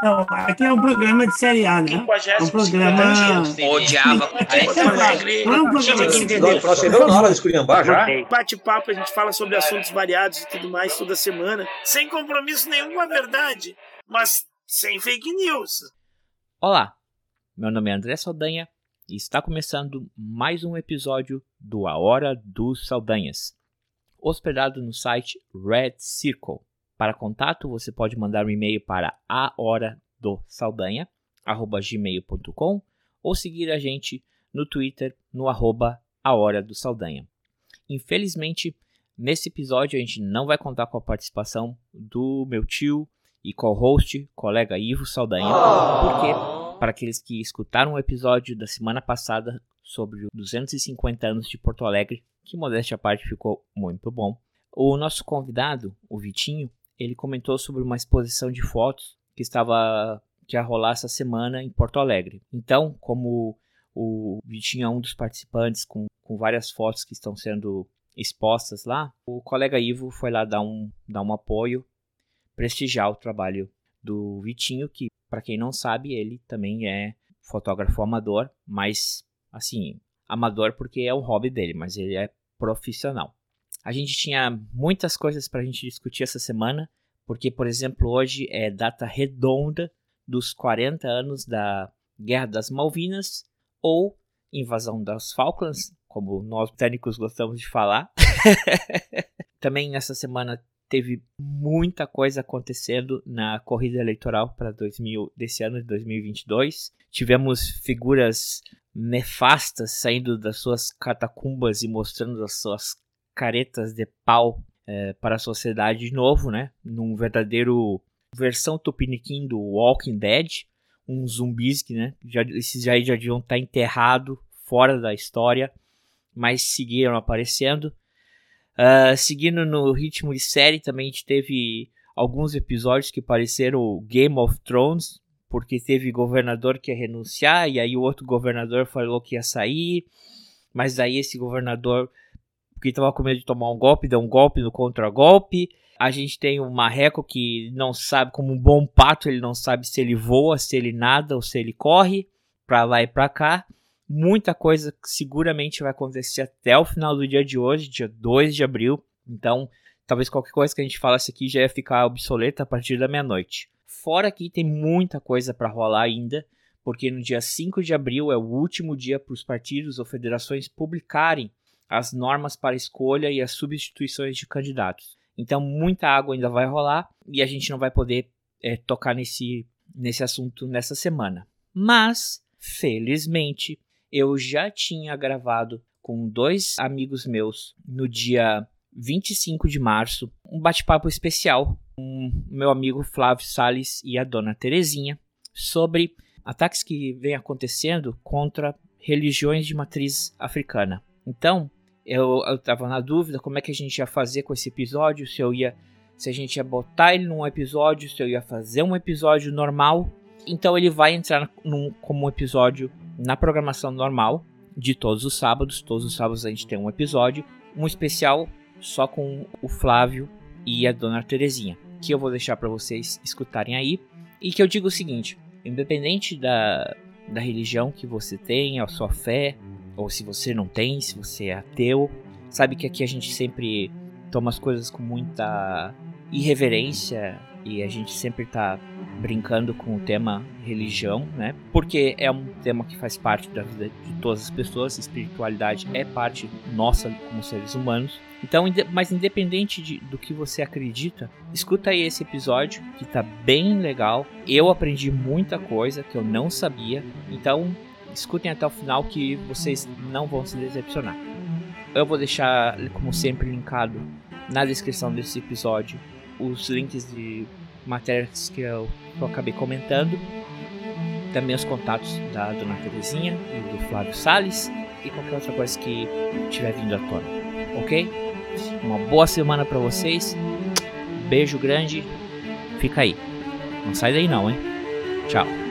Não, aqui é um programa de série A, né? É um programa. Odiava. Nós chegamos na hora de esculhambar já. Bate-papo, a gente fala sobre assuntos variados e tudo mais toda semana, sem compromisso nenhum com a verdade, mas sem fake news. Olá, meu nome é André Saldanha e está começando mais um episódio do A Hora dos Saldanhas, hospedado no site Red Circle. Para contato, você pode mandar um e-mail para a hora do ou seguir a gente no Twitter no arroba a. Infelizmente, nesse episódio a gente não vai contar com a participação do meu tio e co-host, colega Ivo Saldanha, porque para aqueles que escutaram o episódio da semana passada sobre os 250 anos de Porto Alegre, que modéstia à parte ficou muito bom, o nosso convidado, o Vitinho, ele comentou sobre uma exposição de fotos que estava que ia rolar essa semana em Porto Alegre. Então, como o Vitinho é um dos participantes com, com várias fotos que estão sendo expostas lá, o colega Ivo foi lá dar um, dar um apoio, prestigiar o trabalho do Vitinho, que, para quem não sabe, ele também é fotógrafo amador, mas, assim, amador porque é o hobby dele, mas ele é profissional. A gente tinha muitas coisas para a gente discutir essa semana, porque, por exemplo, hoje é data redonda dos 40 anos da Guerra das Malvinas ou invasão das Falklands, como nós britânicos gostamos de falar. Também nessa semana teve muita coisa acontecendo na corrida eleitoral para 2000 desse ano de 2022. Tivemos figuras nefastas saindo das suas catacumbas e mostrando as suas caretas de pau é, para a sociedade de novo, né? Num verdadeiro versão tupiniquim do Walking Dead, um zumbis que, né? Já, esses já, já deviam estar enterrado fora da história, mas seguiram aparecendo. Uh, seguindo no ritmo de série, também a gente teve alguns episódios que pareceram Game of Thrones, porque teve governador que ia renunciar, e aí o outro governador falou que ia sair, mas aí esse governador porque estava com medo de tomar um golpe, deu um golpe no contra-golpe. A gente tem o Marreco que não sabe, como um bom pato, ele não sabe se ele voa, se ele nada ou se ele corre para lá e para cá. Muita coisa seguramente vai acontecer até o final do dia de hoje, dia 2 de abril. Então, talvez qualquer coisa que a gente falasse aqui já ia ficar obsoleta a partir da meia-noite. Fora que tem muita coisa para rolar ainda, porque no dia 5 de abril é o último dia para os partidos ou federações publicarem as normas para escolha e as substituições de candidatos. Então, muita água ainda vai rolar e a gente não vai poder é, tocar nesse, nesse assunto nessa semana. Mas, felizmente, eu já tinha gravado com dois amigos meus no dia 25 de março um bate-papo especial com meu amigo Flávio Sales e a dona Terezinha sobre ataques que vêm acontecendo contra religiões de matriz africana. Então, eu, eu tava na dúvida como é que a gente ia fazer com esse episódio, se eu ia. Se a gente ia botar ele num episódio, se eu ia fazer um episódio normal. Então ele vai entrar num, como um episódio na programação normal de todos os sábados. Todos os sábados a gente tem um episódio, um especial só com o Flávio e a Dona Terezinha, que eu vou deixar para vocês escutarem aí. E que eu digo o seguinte: independente da, da religião que você tem, a sua fé, ou se você não tem, se você é ateu, sabe que aqui a gente sempre toma as coisas com muita irreverência e a gente sempre tá brincando com o tema religião, né? Porque é um tema que faz parte da vida de todas as pessoas, espiritualidade é parte nossa como seres humanos. Então, mas independente de, do que você acredita, escuta aí esse episódio que tá bem legal. Eu aprendi muita coisa que eu não sabia. Então, escutem até o final que vocês não vão se decepcionar. Eu vou deixar, como sempre, linkado na descrição desse episódio os links de matérias que eu, que eu acabei comentando, também os contatos da Dona Terezinha e do Flávio Sales e qualquer outra coisa que tiver vindo à tona, ok? Uma boa semana para vocês, beijo grande, fica aí, não sai daí não, hein? Tchau.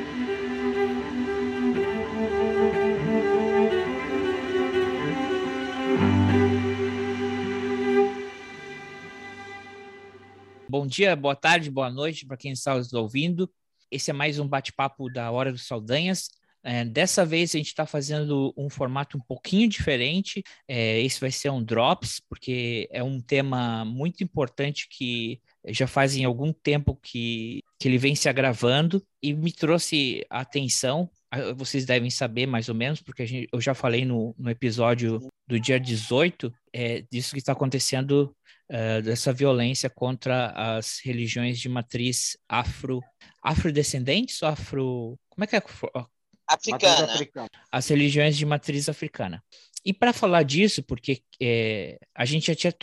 Dia, boa tarde, boa noite para quem está nos ouvindo. esse é mais um bate-papo da Hora dos Saldanhas. É, dessa vez a gente está fazendo um formato um pouquinho diferente. É, esse vai ser um Drops, porque é um tema muito importante que já fazem algum tempo que, que ele vem se agravando e me trouxe a atenção. Vocês devem saber mais ou menos, porque gente, eu já falei no, no episódio do dia 18 é, disso que está acontecendo, uh, dessa violência contra as religiões de matriz afro, afrodescendentes ou afro. Como é que é? Africana. As religiões de matriz africana. E para falar disso, porque é, a gente já tinha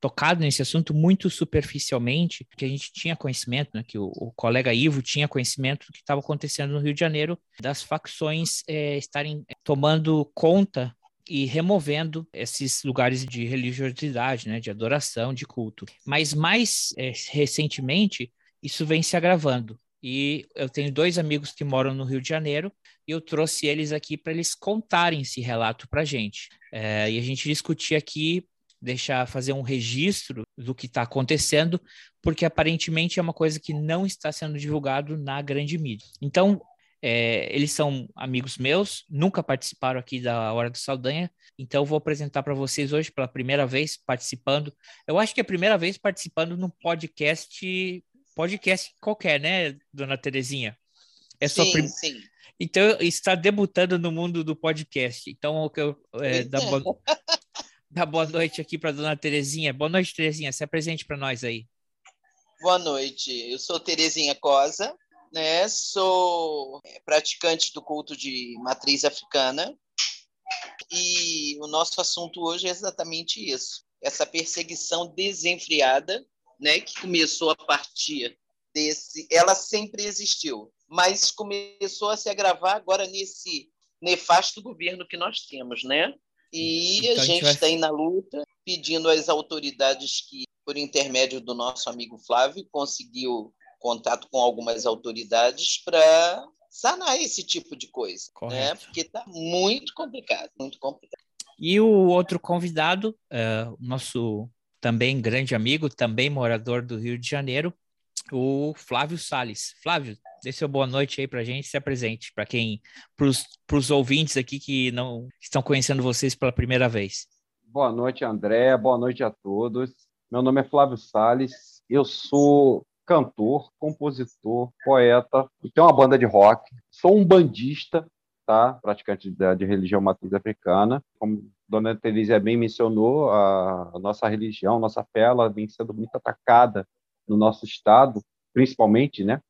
tocado nesse assunto muito superficialmente, que a gente tinha conhecimento, né, que o, o, colega Ivo tinha conhecimento do que estava acontecendo no Rio de Janeiro, das facções é, estarem tomando conta e removendo esses lugares de religiosidade, né, de adoração, de culto. Mas mais é, recentemente, isso vem se agravando. E eu tenho dois amigos que moram no Rio de Janeiro e eu trouxe eles aqui para eles contarem esse relato para a gente. É, e a gente discutir aqui deixar fazer um registro do que está acontecendo, porque aparentemente é uma coisa que não está sendo divulgado na grande mídia. Então, é, eles são amigos meus, nunca participaram aqui da Hora do Saldanha, então eu vou apresentar para vocês hoje pela primeira vez participando. Eu acho que é a primeira vez participando num podcast, podcast qualquer, né, dona Terezinha? É sim, prim... sim. Então está debutando no mundo do podcast. Então eu é, dá, boa... dá boa noite aqui para dona Terezinha. Boa noite, Terezinha. Se apresente para nós aí. Boa noite. Eu sou Terezinha Cosa, né? Sou praticante do culto de matriz africana. E o nosso assunto hoje é exatamente isso. Essa perseguição desenfreada, né, que começou a partir desse, ela sempre existiu, mas começou a se agravar agora nesse nefasto governo que nós temos, né? E então, a gente está aí na luta, pedindo às autoridades que, por intermédio do nosso amigo Flávio, conseguiu contato com algumas autoridades para sanar esse tipo de coisa, né? Correto. né? Porque está muito complicado, muito complicado. E o outro convidado, uh, nosso também grande amigo, também morador do Rio de Janeiro, o Flávio Sales. Flávio, dê seu boa noite aí para a gente, se apresente, para quem, para os ouvintes aqui que não estão conhecendo vocês pela primeira vez. Boa noite, André, boa noite a todos. Meu nome é Flávio Sales, eu sou cantor, compositor, poeta, tenho uma banda de rock, sou um bandista, tá? praticante de, de religião matriz africana. Como Dona Teresa bem mencionou, a, a nossa religião, nossa fé, ela vem sendo muito atacada no nosso estado, principalmente, né?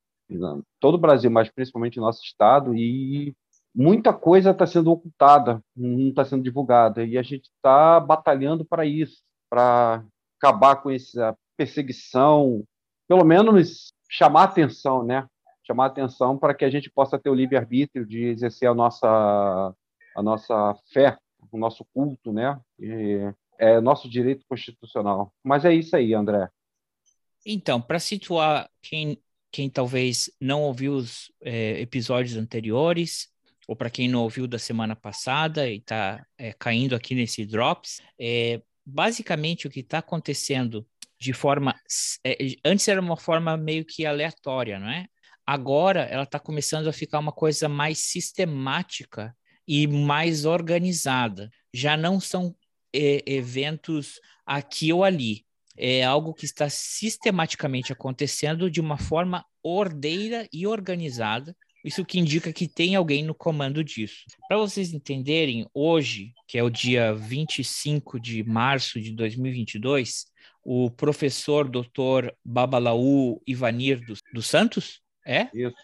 Todo o Brasil, mas principalmente no nosso estado, e muita coisa está sendo ocultada, não está sendo divulgada, e a gente está batalhando para isso, para acabar com essa perseguição, pelo menos chamar atenção, né? Chamar atenção para que a gente possa ter o livre-arbítrio de exercer a nossa, a nossa fé, o nosso culto, né? E é nosso direito constitucional. Mas é isso aí, André. Então, para situar quem, quem talvez não ouviu os é, episódios anteriores, ou para quem não ouviu da semana passada e está é, caindo aqui nesse Drops, é, basicamente o que está acontecendo de forma. É, antes era uma forma meio que aleatória, não é? Agora ela está começando a ficar uma coisa mais sistemática e mais organizada. Já não são é, eventos aqui ou ali é algo que está sistematicamente acontecendo de uma forma ordeira e organizada. Isso que indica que tem alguém no comando disso. Para vocês entenderem, hoje, que é o dia 25 de março de 2022, o professor Dr. Babalaú Ivanir dos, dos Santos, é? Isso.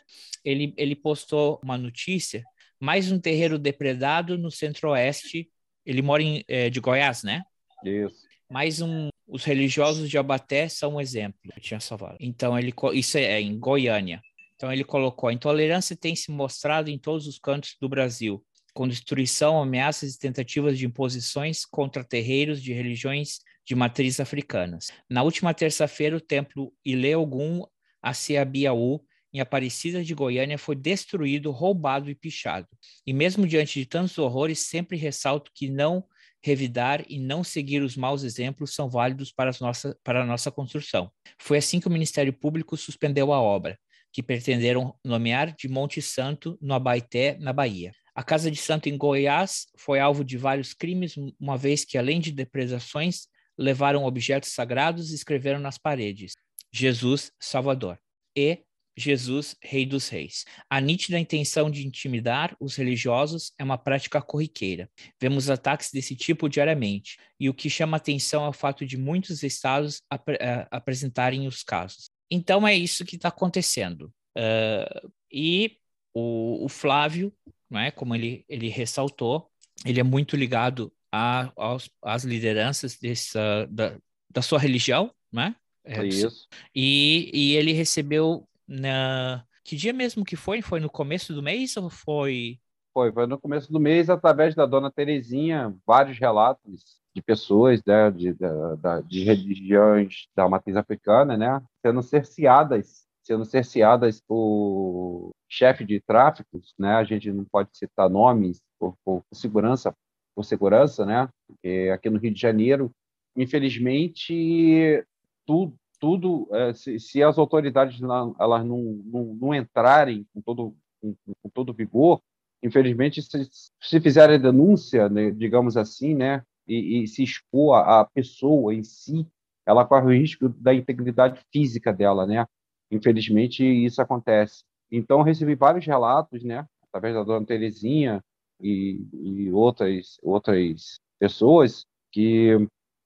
Ele, ele postou uma notícia, mais um terreiro depredado no centro-oeste, ele mora em, é, de Goiás, né? Isso. Mais um, os religiosos de Abaté são um exemplo. Eu tinha salvado. Então ele isso é em Goiânia. Então ele colocou: a intolerância tem se mostrado em todos os cantos do Brasil, com destruição, ameaças e tentativas de imposições contra terreiros de religiões de matriz africanas. Na última terça-feira, o templo Ileogum Aceabiaú, em Aparecida de Goiânia, foi destruído, roubado e pichado. E mesmo diante de tantos horrores, sempre ressalto que não revidar e não seguir os maus exemplos são válidos para, nossa, para a nossa construção. Foi assim que o Ministério Público suspendeu a obra. que pretenderam nomear de Monte Santo, no Abaeté, na Bahia. A Casa de Santo em Goiás foi alvo de vários crimes, uma vez que, além de depredações, levaram objetos sagrados e escreveram nas paredes: Jesus Salvador e Jesus, Rei dos Reis. A nítida intenção de intimidar os religiosos é uma prática corriqueira. Vemos ataques desse tipo diariamente, e o que chama atenção é o fato de muitos estados ap uh, apresentarem os casos. Então é isso que está acontecendo. Uh, e o, o, Flávio, é, como ele, ele ressaltou, ele é muito ligado a, aos, às lideranças dessa, da, da sua religião, né? É isso. E, e ele recebeu na que dia mesmo que foi? Foi no começo do mês ou foi? Foi, foi no começo do mês através da dona Terezinha, vários relatos de pessoas né, de, de, de religiões da matriz africana, né, sendo cerceadas, sendo cerceadas por chefe de tráfico, né, a gente não pode citar nomes por, por segurança, por segurança, né, porque aqui no Rio de Janeiro, infelizmente, tudo, tudo, é, se, se, as autoridades não, elas não, não, não entrarem com todo, com, com, todo vigor, infelizmente, se, se fizerem denúncia, né, digamos assim, né, e, e se expor a, a, pessoa em si, ela corre o risco da integridade física dela, né? Infelizmente, isso acontece. Então, recebi vários relatos, né, através da dona Terezinha e, e outras, outras pessoas, que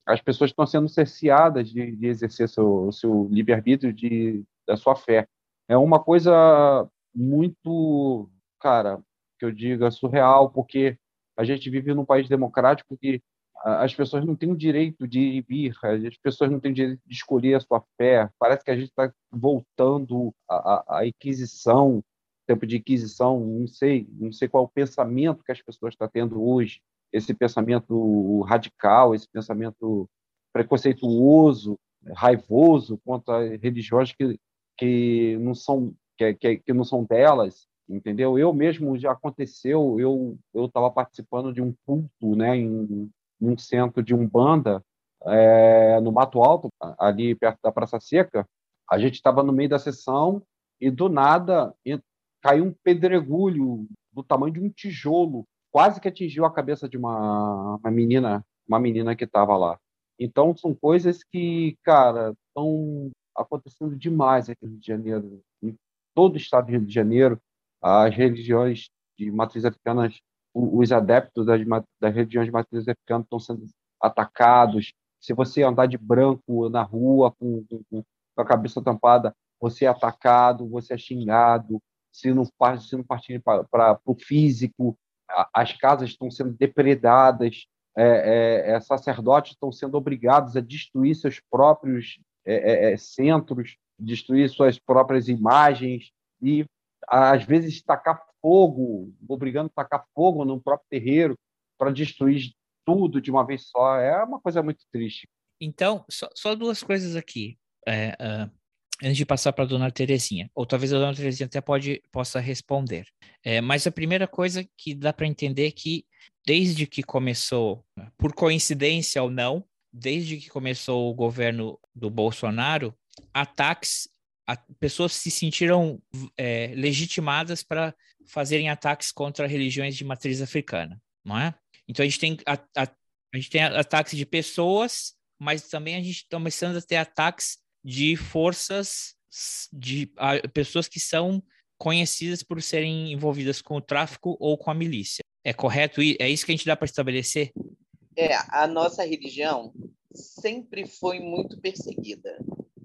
as pessoas estão sendo cerceadas de, de exercer seu, seu livre-arbítrio de, da sua fé. É uma coisa muito, cara, que eu diga, surreal, porque a gente vive num país democrático que as pessoas não têm o direito de ir e vir, as pessoas não têm o direito de escolher a sua fé. Parece que a gente está voltando à, à, Inquisição, tempo de Inquisição, não sei, não sei qual o pensamento que as pessoas estão tendo hoje esse pensamento radical, esse pensamento preconceituoso, raivoso contra religiões que, que não são que, que, que não são delas, entendeu? Eu mesmo já aconteceu, eu eu estava participando de um culto, né, em, em um centro de umbanda é, no Mato Alto, ali perto da Praça Seca. A gente estava no meio da sessão e do nada caiu um pedregulho do tamanho de um tijolo quase que atingiu a cabeça de uma, uma menina, uma menina que estava lá. Então são coisas que, cara, estão acontecendo demais aqui no Rio de Janeiro, em todo o estado do Rio de Janeiro, as religiões de matriz africana, os adeptos das, das religiões de matriz africana estão sendo atacados. Se você andar de branco na rua com, com, com a cabeça tampada, você é atacado, você é xingado. Se não, se não partir para o físico, as casas estão sendo depredadas, é, é, é, sacerdotes estão sendo obrigados a destruir seus próprios é, é, é, centros, destruir suas próprias imagens e, às vezes, tacar fogo, obrigando a tacar fogo no próprio terreiro para destruir tudo de uma vez só. É uma coisa muito triste. Então, só, só duas coisas aqui. Uh, antes de passar para a dona Terezinha, ou talvez a dona Terezinha até pode, possa responder. É, mas a primeira coisa que dá para entender é que, desde que começou, por coincidência ou não, desde que começou o governo do Bolsonaro, ataques, a, pessoas se sentiram é, legitimadas para fazerem ataques contra religiões de matriz africana, não é? Então a gente tem, a, a, a gente tem ataques de pessoas, mas também a gente está começando a ter ataques de forças de a, pessoas que são conhecidas por serem envolvidas com o tráfico ou com a milícia. É correto? É isso que a gente dá para estabelecer? É, a nossa religião sempre foi muito perseguida,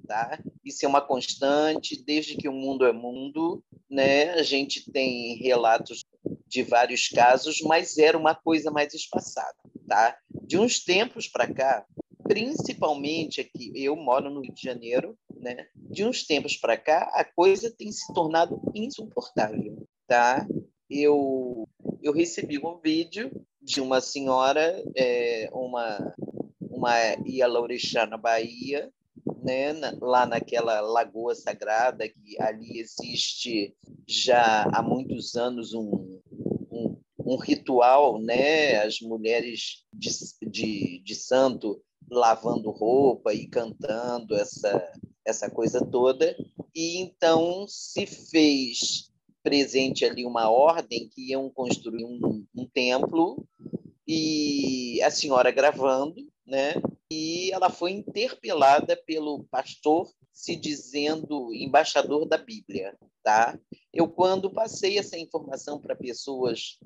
tá? Isso é uma constante desde que o mundo é mundo, né? A gente tem relatos de vários casos, mas era uma coisa mais espaçada, tá? De uns tempos para cá, principalmente aqui, eu moro no Rio de Janeiro, né? De uns tempos para cá, a coisa tem se tornado insuportável, tá? Eu eu recebi um vídeo de uma senhora, é, uma uma Ialorixá na Bahia, né? lá naquela lagoa sagrada que ali existe já há muitos anos um, um, um ritual, né? As mulheres de, de, de santo lavando roupa e cantando essa essa coisa toda e então se fez presente ali uma ordem que iam construir um, um templo e a senhora gravando, né? E ela foi interpelada pelo pastor se dizendo embaixador da Bíblia, tá? Eu quando passei essa informação para pessoas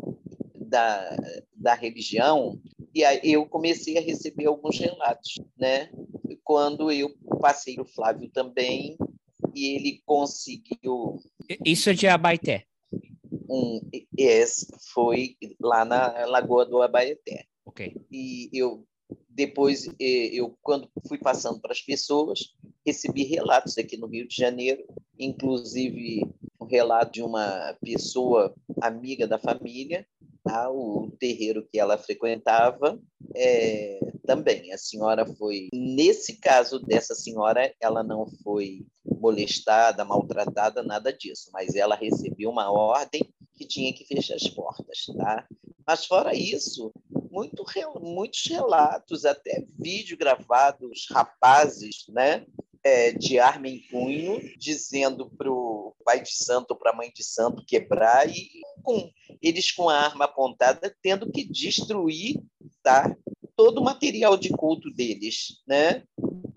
da, da religião, e aí eu comecei a receber alguns relatos, né? Quando eu passei o Flávio também, e ele conseguiu. Isso é de Abaeté? Um, esse foi lá na Lagoa do Abaeté. Ok. E eu depois eu quando fui passando para as pessoas recebi relatos aqui no Rio de Janeiro, inclusive um relato de uma pessoa amiga da família tá? o terreiro que ela frequentava é, também. A senhora foi, nesse caso dessa senhora, ela não foi molestada, maltratada, nada disso, mas ela recebeu uma ordem que tinha que fechar as portas, tá? Mas fora isso, muito, muitos relatos, até vídeo gravados, rapazes, né? É, de arma em punho, dizendo para o pai de santo, para a mãe de santo quebrar, e com eles com a arma apontada tendo que destruir tá, todo o material de culto deles. Né?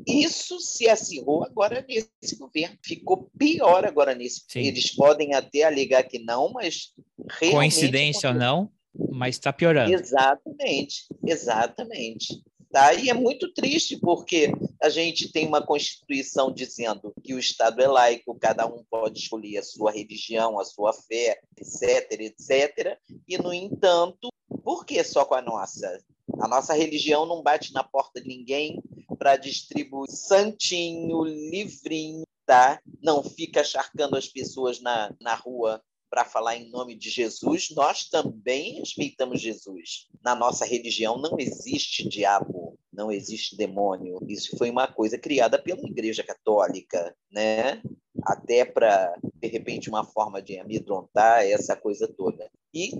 Isso se acirrou agora nesse governo. Ficou pior agora nesse. Sim. Eles podem até alegar que não, mas coincidência ou não, mas está piorando. Exatamente, exatamente. Tá? E é muito triste, porque a gente tem uma Constituição dizendo que o Estado é laico, cada um pode escolher a sua religião, a sua fé, etc., etc. E, no entanto, por que só com a nossa? A nossa religião não bate na porta de ninguém para distribuir santinho, livrinho, tá? Não fica charcando as pessoas na, na rua para falar em nome de Jesus, nós também respeitamos Jesus. Na nossa religião não existe diabo, não existe demônio. Isso foi uma coisa criada pela Igreja Católica, né? Até para, de repente, uma forma de amedrontar essa coisa toda. E,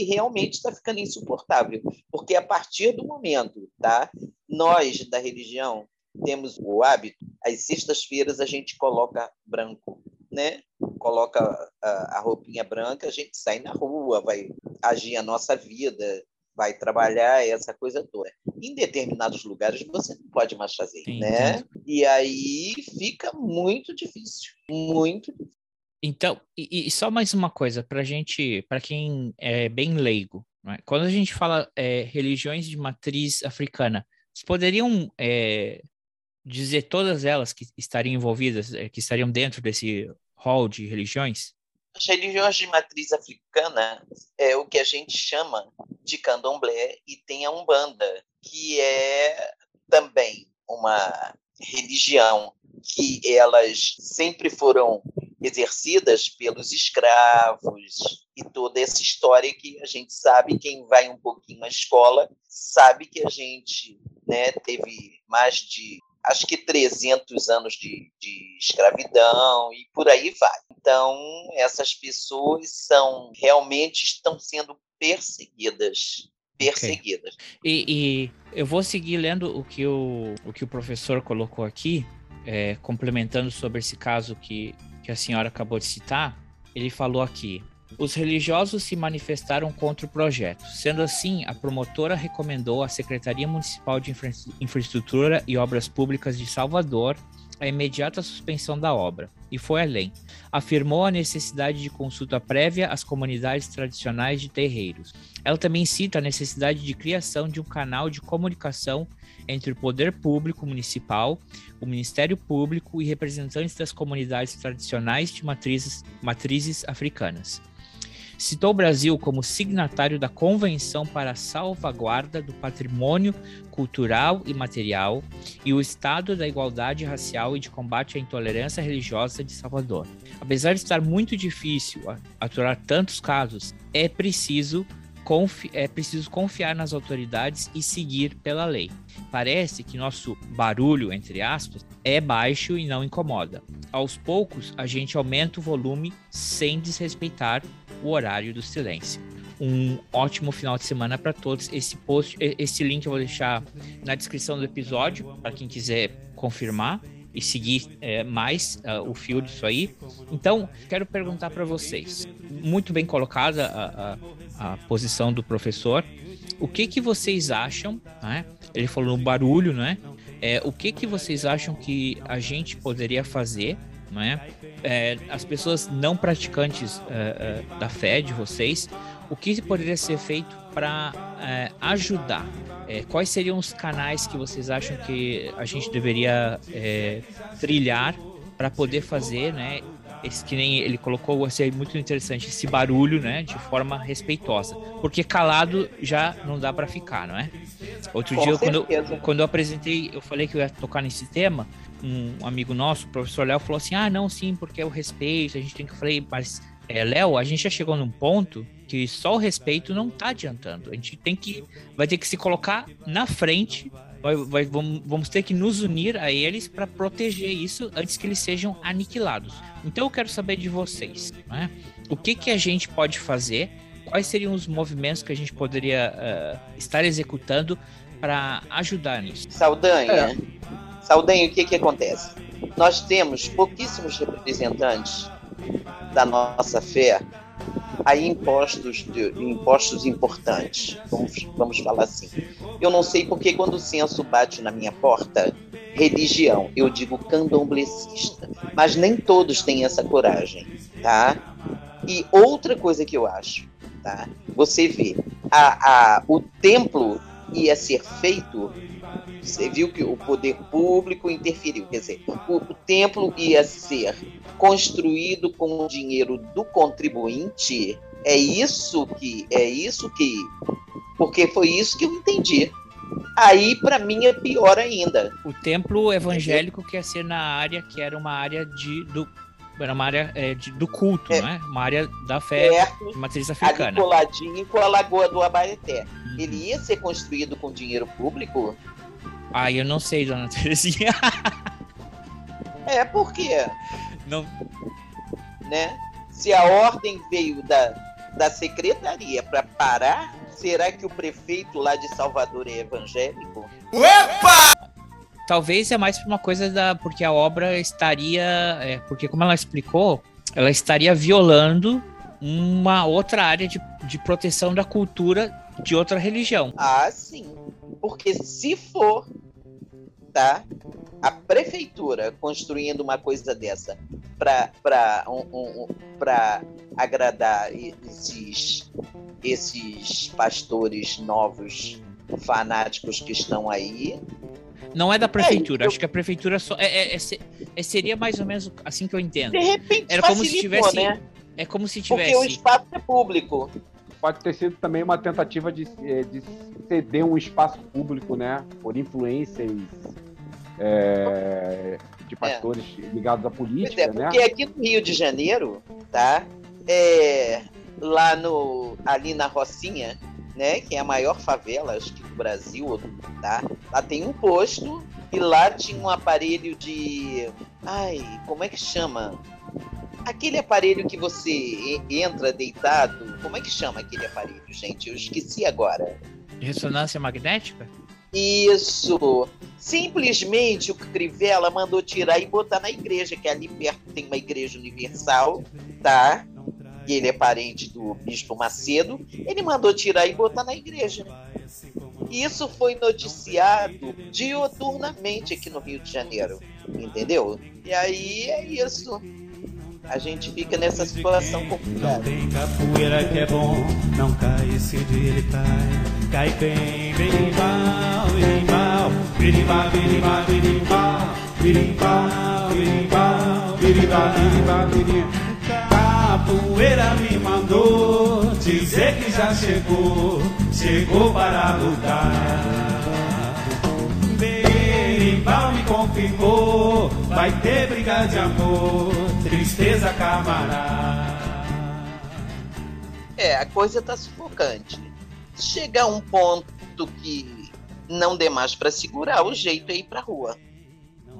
e realmente está ficando insuportável, porque a partir do momento, tá? Nós da religião temos o hábito, às sextas-feiras a gente coloca branco, né? Coloca a, a roupinha branca, a gente sai na rua, vai agir a nossa vida, vai trabalhar essa coisa toda. Em determinados lugares você não pode mais fazer, Sim, né? E aí fica muito difícil, muito difícil. Então, e, e só mais uma coisa para gente, para quem é bem leigo, né? quando a gente fala é, religiões de matriz africana, vocês poderiam é, dizer todas elas que estariam envolvidas, é, que estariam dentro desse hall de religiões? As religiões de matriz africana é o que a gente chama de candomblé e tem a Umbanda, que é também uma religião que elas sempre foram exercidas pelos escravos e toda essa história que a gente sabe, quem vai um pouquinho à escola sabe que a gente né, teve mais de acho que 300 anos de, de escravidão e por aí vai. Então, essas pessoas são realmente estão sendo perseguidas perseguidas. Okay. E, e, eu vou seguir lendo o que o, o, que o professor colocou aqui, é, complementando sobre esse caso que, que a senhora acabou de citar. Ele falou aqui: os religiosos se manifestaram contra o projeto. Sendo assim, a promotora recomendou à Secretaria Municipal de Infra Infraestrutura e Obras Públicas de Salvador a imediata suspensão da obra, e foi além. Afirmou a necessidade de consulta prévia às comunidades tradicionais de terreiros. Ela também cita a necessidade de criação de um canal de comunicação entre o poder público municipal, o Ministério Público e representantes das comunidades tradicionais de matrizes, matrizes africanas citou o Brasil como signatário da Convenção para a Salvaguarda do Patrimônio Cultural e Material e o Estado da Igualdade Racial e de Combate à Intolerância Religiosa de Salvador. Apesar de estar muito difícil aturar tantos casos, é preciso é preciso confiar nas autoridades e seguir pela lei. Parece que nosso barulho, entre aspas, é baixo e não incomoda. Aos poucos, a gente aumenta o volume sem desrespeitar o horário do silêncio. Um ótimo final de semana para todos. Esse post, esse link eu vou deixar na descrição do episódio para quem quiser confirmar. e seguir é, mais uh, o fio disso aí. Então, quero perguntar para vocês, muito bem colocada a, a, a, posição do professor, o que que vocês acham, né? Ele falou no barulho, né? É, o que que vocês acham que a gente poderia fazer né? É, as pessoas não praticantes é, é, da fé de vocês, o que poderia ser feito para é, ajudar? É, quais seriam os canais que vocês acham que a gente deveria é, trilhar para poder fazer, né? Esse que nem ele colocou, assim, muito interessante, esse barulho, né, de forma respeitosa, porque calado já não dá para ficar, não é? Outro Com dia, quando, quando eu apresentei, eu falei que eu ia tocar nesse tema, um amigo nosso, o professor Léo, falou assim: ah, não, sim, porque é o respeito, a gente tem que. Eu falei, mas, é, Léo, a gente já chegou num ponto que só o respeito não tá adiantando. A gente tem que. Vai ter que se colocar na frente. Vai, vai, vamos, vamos ter que nos unir a eles para proteger isso antes que eles sejam aniquilados. Então eu quero saber de vocês, né? O que, que a gente pode fazer? Quais seriam os movimentos que a gente poderia uh, estar executando para ajudar nisso? Saldanha, é. Saldanha, o que, que acontece? Nós temos pouquíssimos representantes da nossa fé aí impostos, de, impostos importantes, vamos, vamos falar assim. Eu não sei porque quando o censo bate na minha porta, religião, eu digo candomblecista, mas nem todos têm essa coragem, tá? E outra coisa que eu acho, tá? Você vê, a, a, o templo ia ser feito você viu que o poder público interferiu. Quer dizer, o, o templo ia ser construído com o dinheiro do contribuinte. É isso que. É isso que. Porque foi isso que eu entendi. Aí, para mim, é pior ainda. O templo evangélico quer ser na área que era uma área de, do, era uma área é, de, do culto, é, né? Uma área da fé perto, de matriz africana. Ali coladinho com a Lagoa do Abaeté. Uhum. Ele ia ser construído com dinheiro público? Ah, eu não sei, dona Terezinha. é, por quê? Não. Né? Se a ordem veio da, da secretaria para parar, será que o prefeito lá de Salvador é evangélico? Opa! Talvez é mais uma coisa da. Porque a obra estaria. É, porque, como ela explicou, ela estaria violando uma outra área de, de proteção da cultura de outra religião. Ah, sim. Porque se for, tá? A prefeitura construindo uma coisa dessa para um, um, agradar esses, esses pastores novos fanáticos que estão aí. Não é da prefeitura, é, acho que a prefeitura só. É, é, é, é, seria mais ou menos assim que eu entendo. De repente, Era como se tivesse. Né? É como se tivesse. Porque o espaço é público pode ter sido também uma tentativa de, eh, de ceder um espaço público, né, por influências é, de pastores é. ligados à política, é, porque né? aqui no Rio de Janeiro, tá, é, lá no ali na Rocinha, né, que é a maior favela acho que do Brasil, tá, lá tem um posto e lá tinha um aparelho de, ai, como é que chama? Aquele aparelho que você entra deitado, como é que chama aquele aparelho, gente? Eu esqueci agora. Ressonância magnética? Isso. Simplesmente o Crivella mandou tirar e botar na igreja, que ali perto tem uma igreja universal, tá? E ele é parente do Bispo Macedo. Ele mandou tirar e botar na igreja. Isso foi noticiado dioturnamente aqui no Rio de Janeiro, entendeu? E aí é isso a gente fica nessa situação complicada. Não tem capoeira que é bom, não cai se ele cai. Cai bem, berimbau, berimbau, berimbau, berimbau, berimbau, berimbau, berimbau, berimbau, berimbau, berimbau. Capoeira me mandou dizer que já chegou, chegou para lutar. Berimbau me confirmou, vai ter briga de amor, tristeza camarada. É, a coisa tá sufocante. Chegar a um ponto que não dê mais para segurar, o jeito é ir pra rua,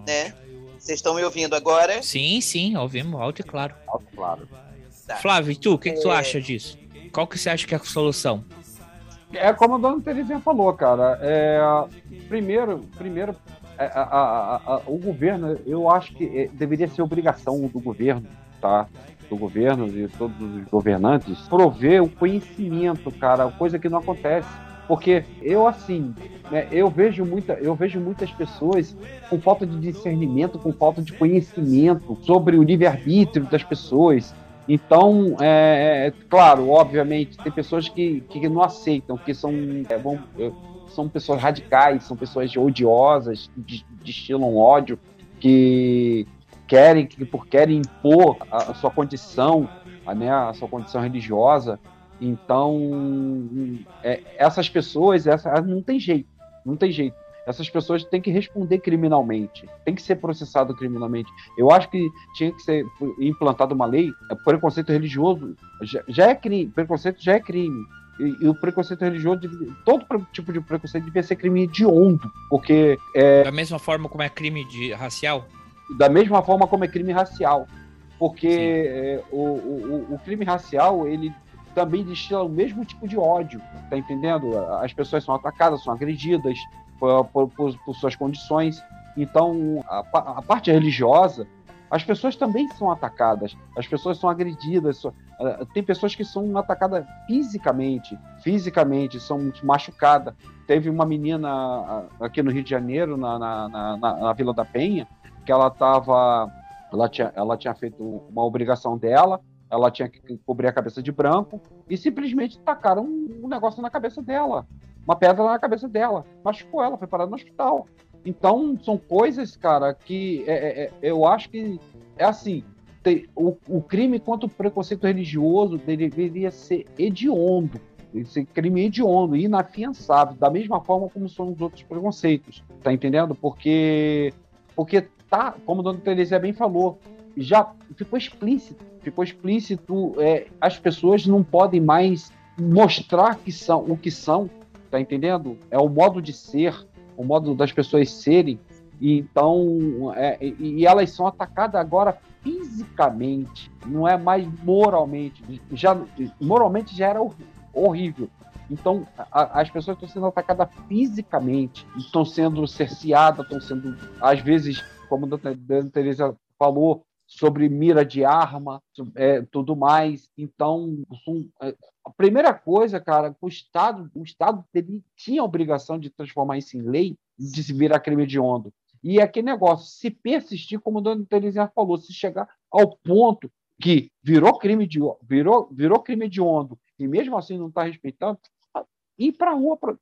né? Vocês estão me ouvindo agora? Sim, sim, ouvimos alto e claro. Alto e claro. Tá. Flávio, e tu, o que, é... que tu é. acha disso? Qual que você acha que é a solução? É como a dona Terezinha falou, cara. É, primeiro, primeiro a, a, a, o governo, eu acho que é, deveria ser obrigação do governo, tá? Do governo e todos os governantes prover o conhecimento, cara, coisa que não acontece. Porque eu, assim, né, eu, vejo muita, eu vejo muitas pessoas com falta de discernimento, com falta de conhecimento sobre o livre-arbítrio das pessoas. Então, é, é, claro, obviamente, tem pessoas que, que não aceitam, que são, é, são pessoas radicais, são pessoas odiosas, que destilam ódio, que querem, que por querem impor a, a sua condição, a, né, a sua condição religiosa. Então, é, essas pessoas, essa, não tem jeito, não tem jeito. Essas pessoas têm que responder criminalmente, tem que ser processado criminalmente. Eu acho que tinha que ser implantada uma lei, é, preconceito religioso já, já é crime, preconceito já é crime. E, e, o preconceito religioso, todo tipo de preconceito devia ser crime hediondo, porque... É, da mesma forma como é crime de racial? Da mesma forma como é crime racial, porque é, o, o, o crime racial, ele também destila o mesmo tipo de ódio, tá entendendo? As pessoas são atacadas, são agredidas por, por, por, suas condições. Então, a, a, parte religiosa, as pessoas também são atacadas, as pessoas são agredidas, eh, tem pessoas que são atacadas fisicamente, fisicamente, são machucadas. Teve uma menina aqui no Rio de Janeiro, na, na, na, na Vila da Penha, que ela estava. Ela tinha, ela tinha feito uma obrigação dela, ela tinha que cobrir a cabeça de branco e simplesmente tacaram um negócio na cabeça dela, uma pedra na cabeça dela, machucou ela, foi parada no hospital. Então são coisas, cara, que é, é, é, eu acho que é assim. Tem, o, o crime contra o preconceito religioso deveria ser hediondo, esse crime hediondo, inafiançável, da mesma forma como são os outros preconceitos, tá entendendo? Porque, porque tá, como a dona Teresia bem falou, já ficou explícito ficou explícito, é, as pessoas não podem mais mostrar que são o que são, tá entendendo? É o modo de ser, o modo das pessoas serem. E então, é, e elas são atacadas agora fisicamente, não é mais moralmente. Já moralmente já era horrível. Então, a, as pessoas estão sendo atacadas fisicamente, estão sendo cerceadas, estão sendo, às vezes, como a Dona Teresa falou, sobre mira de arma, é, tudo mais. Então, é, a primeira coisa, cara, o Estado, o Estado ele tinha a obrigação de transformar isso em lei, de se virar crime de onda. E é aquele negócio, se persistir, como o Dona Terezinha falou, se chegar ao ponto que virou crime de virou, virou crime de onda e mesmo assim não está respeitando, ir para a rua pro,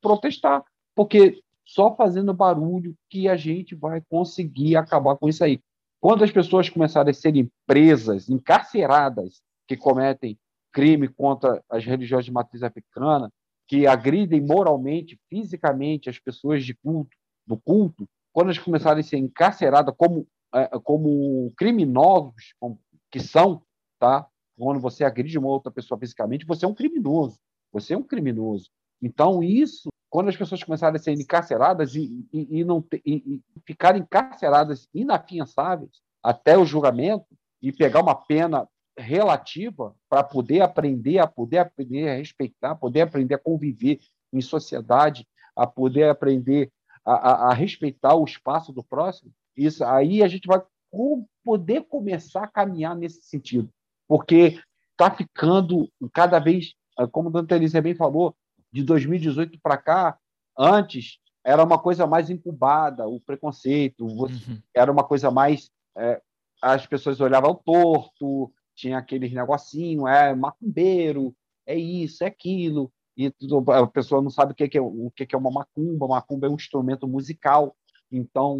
protestar, porque só fazendo barulho que a gente vai conseguir acabar com isso aí. Quando as pessoas começarem a serem presas, encarceradas, que cometem crime contra as religiões de matriz africana, que agridem moralmente, fisicamente as pessoas de culto, do culto, quando elas começarem a ser encarceradas como, é, como criminosos, que são, tá? quando você agride uma outra pessoa fisicamente, você é um criminoso. Você é um criminoso. Então, isso quando as pessoas começarem a ser encarceradas e, e, e não e, e ficarem encarceradas inafiançáveis até o julgamento e pegar uma pena relativa para poder aprender, a poder aprender a respeitar, poder aprender a conviver em sociedade, a poder aprender a, a, a respeitar o espaço do próximo, isso aí a gente vai poder começar a caminhar nesse sentido, porque está ficando cada vez, como a Dona Elisa bem falou, de 2018 para cá, antes era uma coisa mais incubada, o preconceito, uhum. era uma coisa mais. É, as pessoas olhavam torto, tinha aqueles negocinho, é macumbeiro, é isso, é aquilo, e tudo, a pessoa não sabe o que é, o que é uma macumba. Macumba é um instrumento musical, então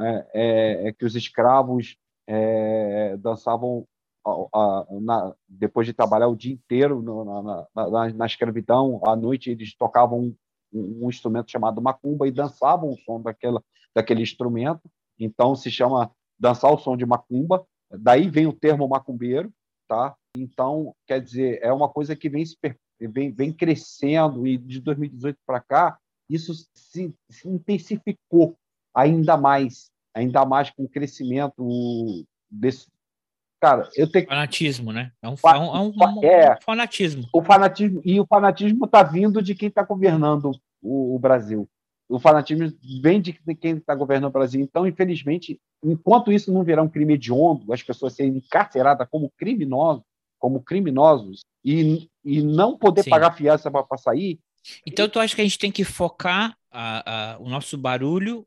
é, é, é que os escravos é, dançavam a, na, depois de trabalhar o dia inteiro no, na, na, na, escravidão, à noite eles tocavam um, um, instrumento chamado macumba e dançavam o som daquela, daquele instrumento. Então se chama dançar o som de macumba. Daí vem o termo macumbeiro, tá? Então quer dizer é uma coisa que vem vem, vem crescendo e de 2018 para cá isso se, se intensificou ainda mais, ainda mais com o crescimento desse, Cara, eu tenho. Fanatismo, né? É um, é um, um, é, fanatismo. O fanatismo. E o fanatismo está vindo de quem está governando o, o, Brasil. o fanatismo vem de quem está governando o Brasil. Então, infelizmente, enquanto isso não virar um crime hediondo, as pessoas serem encarceradas como criminosos, como criminosos, e, e não poder Sim. pagar fiança para sair. Então, tu acha que a gente tem que focar a, a, o nosso barulho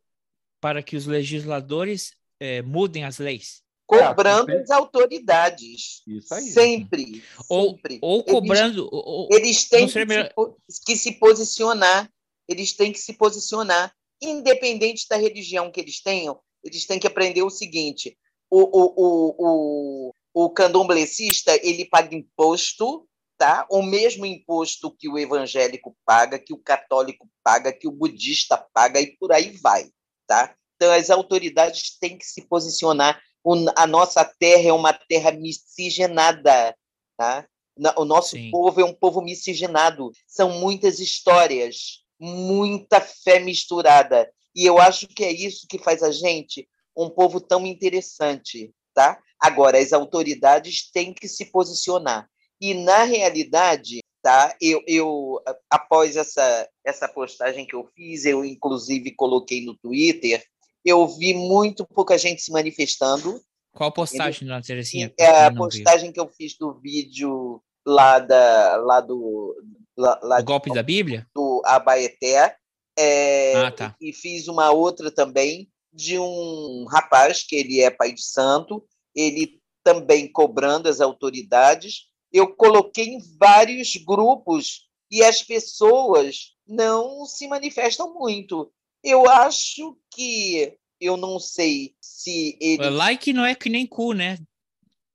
para que os legisladores eh, mudem as leis? Cobrando é, as autoridades. Isso aí. Sempre. Ou, sempre. ou cobrando. Eles, ou, eles têm que se, que se, posicionar. Eles têm que se posicionar. Independente da religião que eles tenham, eles têm que aprender o seguinte: o, o, o, o, o candomblessista ele paga imposto, tá? O mesmo imposto que o evangélico paga, que o católico paga, que o budista paga e por aí vai, tá? Então as autoridades têm que se posicionar o, a nossa terra é uma terra miscigenada. Tá? O nosso Sim. povo é um povo miscigenado. São muitas histórias, muita fé misturada. E eu acho que é isso que faz a gente um povo tão interessante. Tá? Agora, as autoridades têm que se posicionar. E, na realidade, tá? Eu, eu após essa, essa postagem que eu fiz, eu inclusive coloquei no Twitter, eu vi muito pouca gente se manifestando. Qual postagem, Ele, dona Terezinha? É a postagem que eu fiz do vídeo lá, da, lá do... Lá, lá golpe da Bíblia? Do Abaeté. É, ah, tá. E fiz uma outra também de um rapaz que ele é pai de santo, ele também cobrando as autoridades. Eu coloquei em vários grupos e as pessoas não se manifestam muito. Eu acho que eu não sei se ele. Like não é que nem cu, né?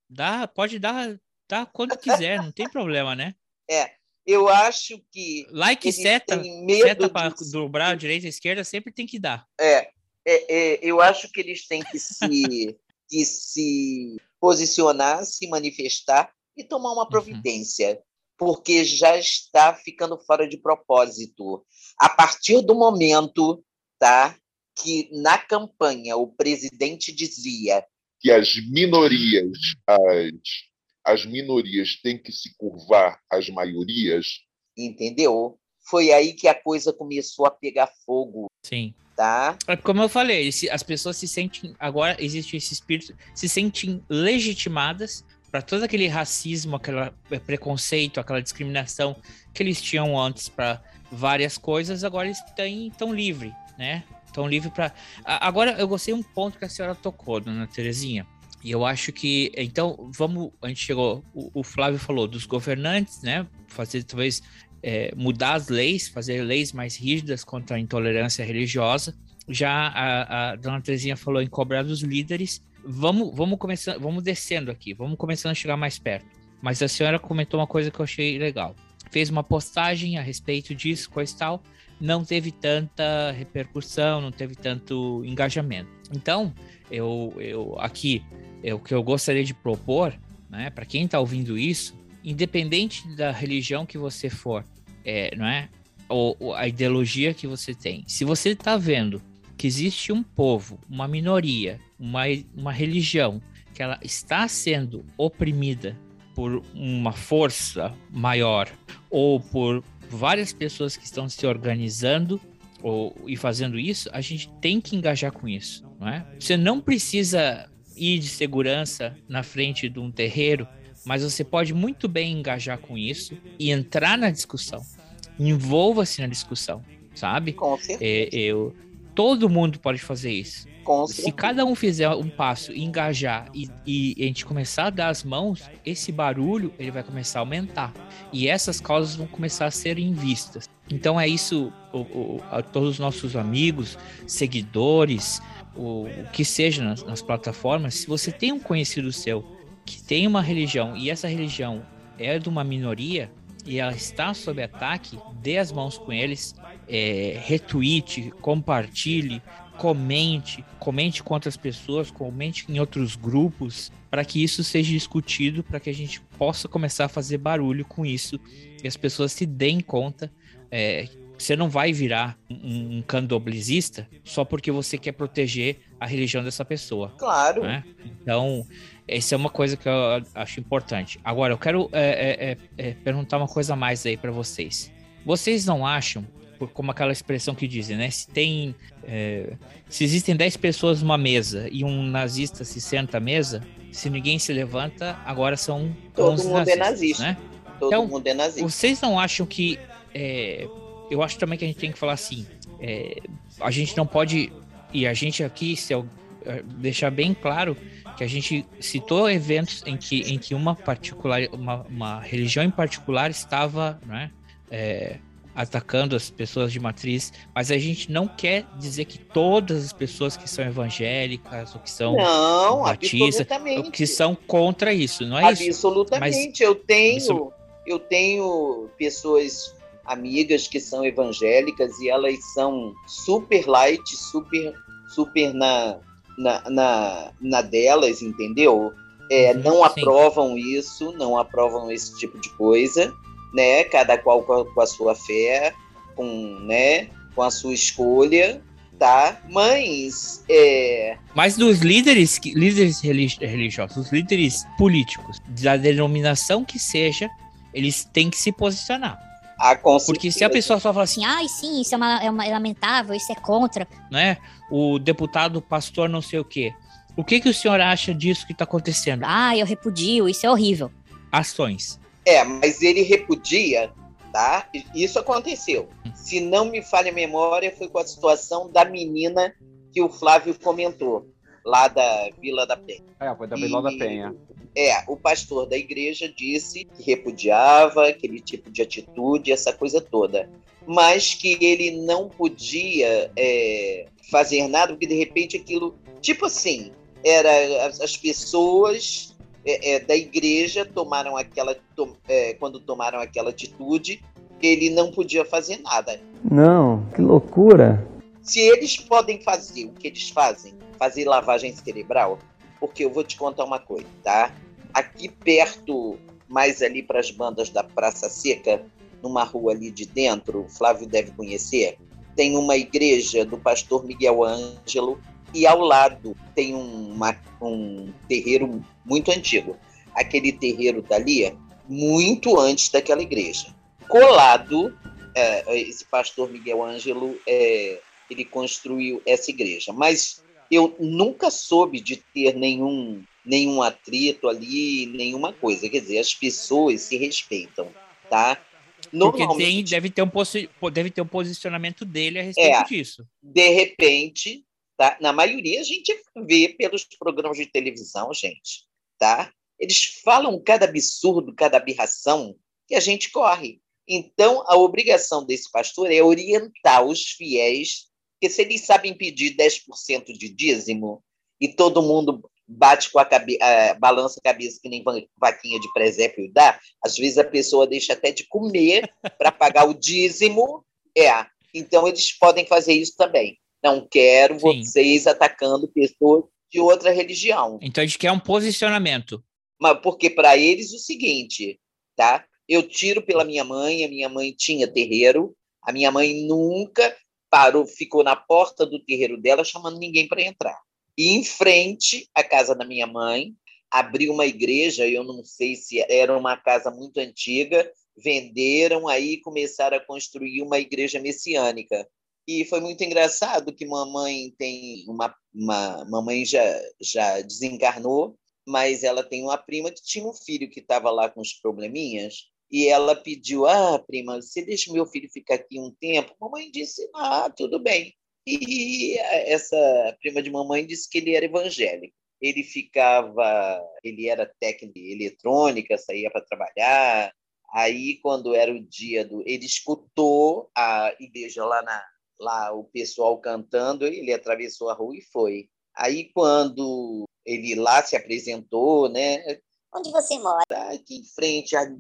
Dá, pode dar, dar quando quiser, não tem problema, né? É. Eu acho que. Like seta, seta para dobrar a direita e a esquerda sempre tem que dar. É, é, é, eu acho que eles têm que se, que se posicionar, se manifestar e tomar uma uhum. providência. Uhum. Porque já está ficando fora de propósito. A partir do momento que na campanha o presidente dizia que as minorias, as, as minorias têm que se curvar às maiorias. Entendeu? Foi aí que a coisa começou a pegar fogo. Sim. Tá? É como eu falei, as pessoas se sentem. Agora existe esse espírito, se sentem legitimadas para todo aquele racismo, aquele preconceito, aquela discriminação que eles tinham antes para várias coisas, agora eles estão livres, né? Estão livres para. Agora, eu gostei um ponto que a senhora tocou, dona Terezinha. E eu acho que. Então, vamos. A gente chegou. O, o Flávio falou dos governantes, né? Fazer talvez é, mudar as leis, fazer leis mais rígidas contra a intolerância religiosa. Já a, a dona Terezinha falou em cobrar dos líderes. Vamos, vamos começando, vamos descendo aqui, vamos começando a chegar mais perto. Mas a senhora comentou uma coisa que eu achei legal. Fez uma postagem a respeito disso, coisa e tal não teve tanta repercussão, não teve tanto engajamento. Então, eu, eu aqui, é o que eu gostaria de propor, né, para quem está ouvindo isso, independente da religião que você for, é, não é, ou, ou a ideologia que você tem, se você está vendo que existe um povo, uma minoria, uma, uma religião que ela está sendo oprimida por uma força maior ou por várias pessoas que estão se organizando ou, e fazendo isso, a gente tem que engajar com isso, não é? Você não precisa ir de segurança na frente de um terreiro, mas você pode muito bem engajar com isso e entrar na discussão. Envolva-se na discussão, sabe? Com certeza. É, eu, todo mundo pode fazer isso. Se cada um fizer um passo, engajar e, e, a gente começar a dar as mãos, esse barulho ele vai começar a aumentar e essas causas vão começar a serem vistas. Então é isso, o, o, a todos os nossos amigos, seguidores, o, o que seja nas, nas plataformas, se você tem um conhecido seu que tem uma religião e essa religião é de uma minoria e ela está sob ataque, dê as mãos com eles, é, retweet, compartilhe, comente, comente com outras pessoas, comente em outros grupos, para que isso seja discutido, para que a gente possa começar a fazer barulho com isso e as pessoas se deem conta. É, você não vai virar um, um candomblessista só porque você quer proteger a religião dessa pessoa. Claro. Né? Então, essa é uma coisa que eu acho importante. Agora, eu quero é, é, é, é perguntar uma coisa mais aí para vocês. Vocês não acham como aquela expressão que dizem, né? Se tem. É, se existem 10 pessoas numa mesa e um nazista se senta à mesa, se ninguém se levanta, agora são Todo mundo nazistas, é nazista. Né? Todo então, mundo é nazista. Vocês não acham que. É, eu acho também que a gente tem que falar assim. É, a gente não pode. E a gente aqui, se eu, é, deixar bem claro que a gente citou eventos em que, em que uma particular uma, uma religião em particular estava né, é, atacando as pessoas de matriz, mas a gente não quer dizer que todas as pessoas que são evangélicas ou que são não, batistas, ou que são contra isso, não é absolutamente. isso? Absolutamente. Eu tenho eu tenho pessoas amigas que são evangélicas e elas são super light, super super na na, na, na delas, entendeu? É, uhum, não sim. aprovam isso, não aprovam esse tipo de coisa né? Cada qual com a, com a sua fé, com, né? Com a sua escolha, tá? Mas é... Mas dos líderes, líderes religiosos, os líderes políticos, da denominação que seja, eles têm que se posicionar. Ah, Porque se a pessoa só fala assim, ai, sim, isso é, uma, é, uma, é lamentável, isso é contra, né? O deputado, pastor, não sei o quê. O que, que o senhor acha disso que está acontecendo? Ah, eu repudio, isso é horrível. Ações. É, mas ele repudia, tá? Isso aconteceu. Se não me falha a memória, foi com a situação da menina que o Flávio comentou, lá da Vila da Penha. É, foi da Vila e, da Penha. É, o pastor da igreja disse que repudiava aquele tipo de atitude, essa coisa toda. Mas que ele não podia é, fazer nada, porque de repente aquilo. Tipo assim, era as, as pessoas é, é, da igreja tomaram aquela to, é, quando tomaram aquela atitude ele não podia fazer nada. Não que loucura. Se eles podem fazer o que eles fazem fazer lavagem cerebral porque eu vou te contar uma coisa tá? Aqui perto mais ali para as bandas da Praça Seca numa rua ali de dentro Flávio deve conhecer tem uma igreja do pastor Miguel Ângelo e ao lado tem uma, um terreiro muito antigo. Aquele terreiro dali, muito antes daquela igreja. Colado, é, esse pastor Miguel Ângelo, é, ele construiu essa igreja. Mas eu nunca soube de ter nenhum, nenhum atrito ali, nenhuma coisa. Quer dizer, as pessoas se respeitam, tá? Porque tem, deve, ter um, deve ter um posicionamento dele a respeito é, disso. De repente, Tá? Na maioria, a gente vê pelos programas de televisão, gente. Tá? Eles falam cada absurdo, cada aberração que a gente corre. Então, a obrigação desse pastor é orientar os fiéis, que se eles sabem pedir 10% de dízimo e todo mundo bate com a cabeça, balança a cabeça que nem vaquinha de presépio dá, às vezes a pessoa deixa até de comer para pagar o dízimo. É, então eles podem fazer isso também. Não quero Sim. vocês atacando pessoas de outra religião. Então a gente quer um posicionamento. Mas porque para eles o seguinte, tá? Eu tiro pela minha mãe, a minha mãe tinha terreiro, a minha mãe nunca parou, ficou na porta do terreiro dela chamando ninguém para entrar. E em frente à casa da minha mãe, abriu uma igreja, eu não sei se era uma casa muito antiga, venderam aí começaram a construir uma igreja messiânica. E foi muito engraçado que mamãe tem uma, uma mamãe já já desencarnou, mas ela tem uma prima que tinha um filho que estava lá com os probleminhas e ela pediu: "Ah, prima, você deixa meu filho ficar aqui um tempo?" Mamãe disse: "Ah, tudo bem." E essa prima de mamãe disse que ele era evangélico. Ele ficava, ele era técnico de eletrônica, saía para trabalhar. Aí, quando era o dia do. Ele escutou a igreja lá na, lá o pessoal cantando, ele atravessou a rua e foi. Aí quando ele lá se apresentou, né? Onde você mora? Aqui em frente, ali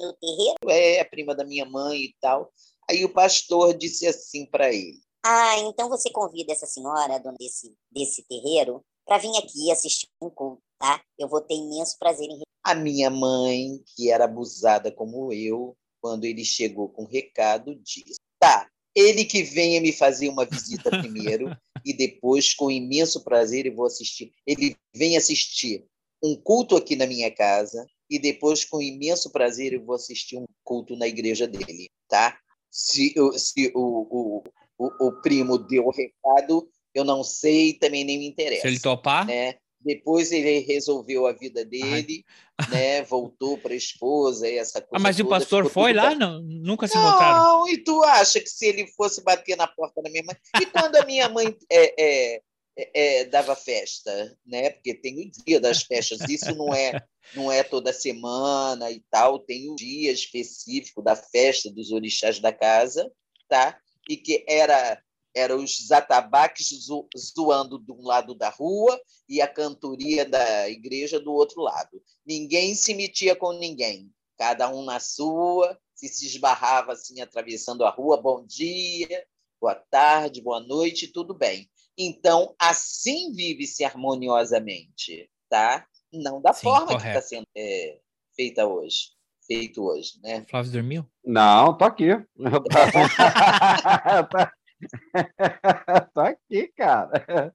no terreiro. É, a prima da minha mãe e tal. Aí o pastor disse assim para ele: Ah, então você convida essa senhora, dona desse, desse terreiro, para vir aqui assistir um culto, tá? Eu vou ter imenso prazer em. A minha mãe, que era abusada como eu, quando ele chegou com o recado, disse: Tá, ele que venha me fazer uma visita primeiro e depois, com imenso prazer, eu vou assistir. Ele vem assistir um culto aqui na minha casa e depois, com imenso prazer, eu vou assistir um culto na igreja dele, tá? Se, se o, o, o, o primo deu o recado, eu não sei, também nem me interessa. Se ele topar? Né? Depois ele resolveu a vida dele, Ai. né? Voltou para a esposa e essa coisa. Ah, mas toda, o pastor foi lá? Não, nunca se não, encontraram? Não, e tu acha que se ele fosse bater na porta da minha mãe. E quando a minha mãe é, é, é, dava festa, né? Porque tem o dia das festas, isso não é não é toda semana e tal, tem o um dia específico da festa dos orixás da casa, tá? E que era eram os atabaques zoando de um lado da rua e a cantoria da igreja do outro lado. Ninguém se metia com ninguém, cada um na sua, se se esbarrava assim atravessando a rua, bom dia, boa tarde, boa noite, tudo bem. Então, assim vive-se harmoniosamente, tá? Não da Sim, forma correto. que está sendo é, feita hoje, feito hoje, né? Flávio dormiu? Não, tô aqui. tô aqui, cara.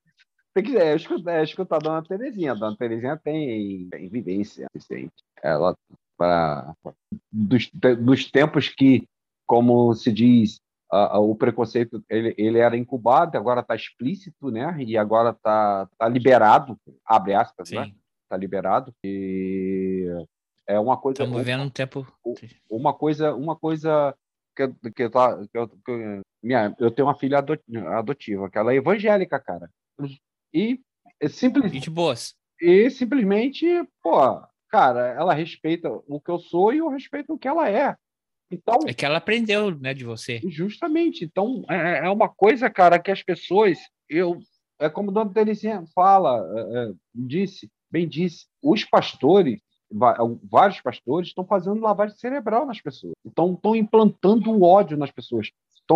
Tem que é, escutar, é, escutar a dona Terezinha. A dona Terezinha tem, tem vivência suficiente. Ela, para dos, dos tempos que, como se diz, uh, o preconceito ele, ele era incubado, agora está explícito, né? E agora está tá liberado, abre aspas, né? Sim. né? Está liberado. E é uma coisa. Estamos vivendo um tempo. Uma coisa, uma coisa que, que, eu, que, eu, que minha, eu tenho uma filha adotiva, que ela é evangélica, cara. E é simples. Gente boas. E simplesmente, pô, cara, ela respeita o que eu sou e eu respeito o que ela é. Então, é que ela aprendeu, né, de você. Justamente. Então, é, é uma coisa, cara, que as pessoas, eu, é como a Dona Terezinha fala, é, é disse, bem disse, os pastores, vários pastores estão fazendo lavagem cerebral nas pessoas. Então, estão implantando o ódio nas pessoas.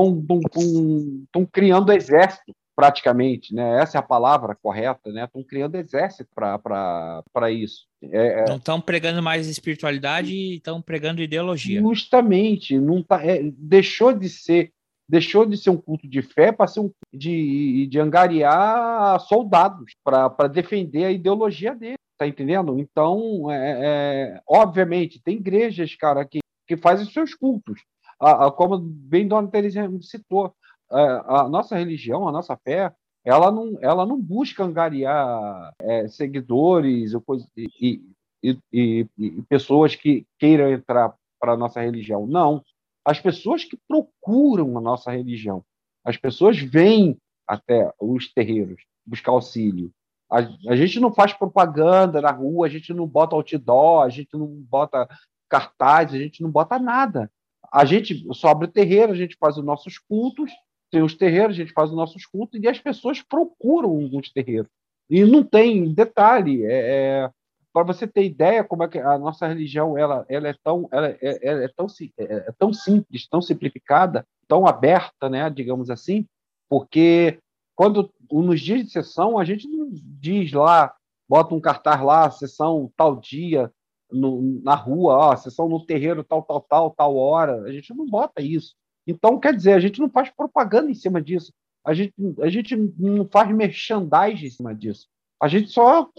Estão, criando exército praticamente, né? Essa é a palavra correta, né? Estão criando exército para isso. É, é, não estão pregando mais espiritualidade, estão pregando ideologia. Justamente, não tá, é, deixou de ser deixou de ser um culto de fé para ser um de, de angariar soldados para defender a ideologia dele, tá entendendo? Então, é, é, obviamente, tem igrejas, cara, que, que fazem seus cultos. A, a, como bem Dona Teresa citou, a, a, nossa religião, a nossa fé, ela não, ela não busca angariar é, seguidores e, e, e, e, pessoas que queiram entrar para a nossa religião. Não. As pessoas que procuram a nossa religião, as pessoas vêm até os terreiros buscar auxílio. A, a gente não faz propaganda na rua, a gente não bota outdoor, a gente não bota cartaz, a gente não bota nada. A gente só abre o terreiro, a gente faz os nossos cultos tem os terreiros, a gente faz os nossos cultos e as pessoas procuram os terreiros. E não tem detalhe, é, é para você ter ideia como é que a nossa religião ela, ela é tão ela, é, é tão é, é tão simples, tão simplificada, tão aberta, né, digamos assim, porque quando nos dias de sessão a gente não diz lá, bota um cartaz lá, sessão tal dia no, na rua, ó, sessão no terreiro tal tal tal tal hora, a gente não bota isso. Então, quer dizer, a gente não faz propaganda em cima disso. A gente, a gente não faz merchandising em cima disso. A gente só,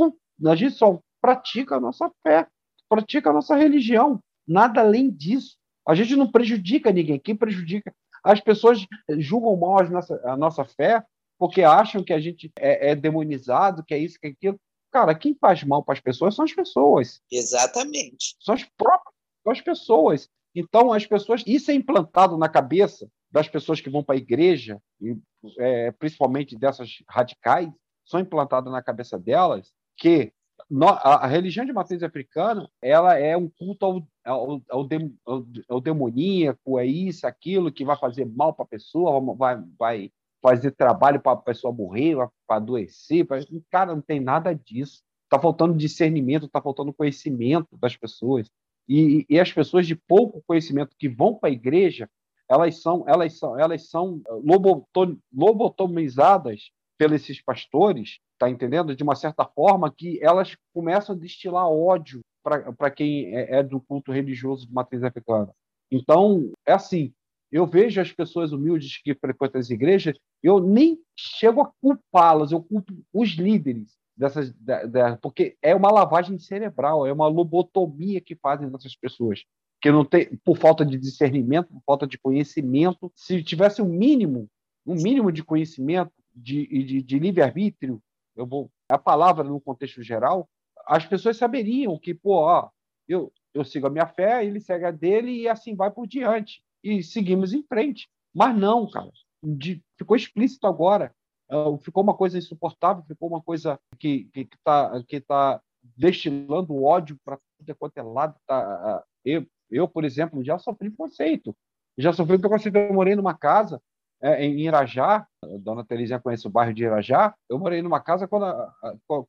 a gente só pratica a nossa fé, pratica a nossa religião. Nada além disso. A gente não prejudica ninguém. Quem prejudica? As pessoas julgam mal a nossa, a nossa fé porque acham que a gente é, é demonizado, que é isso, que é aquilo. Cara, quem faz mal para as pessoas são as pessoas. Exatamente. São as próprias são as pessoas. Então, as pessoas, isso é implantado na cabeça das pessoas que vão para a igreja, e, é, principalmente dessas radicais, são implantadas na cabeça delas que a, religião de matriz africana ela é um culto ao, ao, ao, dem, ao, ao demoníaco, é isso, aquilo que vai fazer mal para a pessoa, vai, vai fazer trabalho para a pessoa morrer, para adoecer. Pra... Cara, não tem nada disso. Está faltando discernimento, está faltando conhecimento das pessoas. E, e as pessoas de pouco conhecimento que vão para a igreja, elas são, elas são, elas são lobotom, lobotomizadas pelos esses pastores, tá entendendo? De uma certa forma que elas começam a destilar ódio para quem é, é, do culto religioso de matriz africana. Então, é assim, eu vejo as pessoas humildes que frequentam as igrejas, eu nem chego a culpá-las, eu culpo os líderes, dessas, da, da, porque é uma lavagem cerebral, é uma lobotomia que fazem dessas pessoas. que não tem, por falta de discernimento, por falta de conhecimento. Se tivesse um mínimo, um mínimo de conhecimento, de, de, de livre-arbítrio, eu vou a palavra no contexto geral, as pessoas saberiam que, pô, ó, eu, eu sigo a minha fé, ele segue a dele e assim vai por diante. E seguimos em frente. Mas não, cara. De, ficou explícito agora. Uh, ficou uma coisa insuportável, ficou uma coisa que está que tá, que tá destilando ódio para tudo quanto é lado. Tá, uh, eu, eu, por exemplo, já sofri preconceito. Já sofri preconceito. Eu morei numa casa é, em Irajá, a dona Terezinha conhece o bairro de Irajá, eu morei numa casa quando a,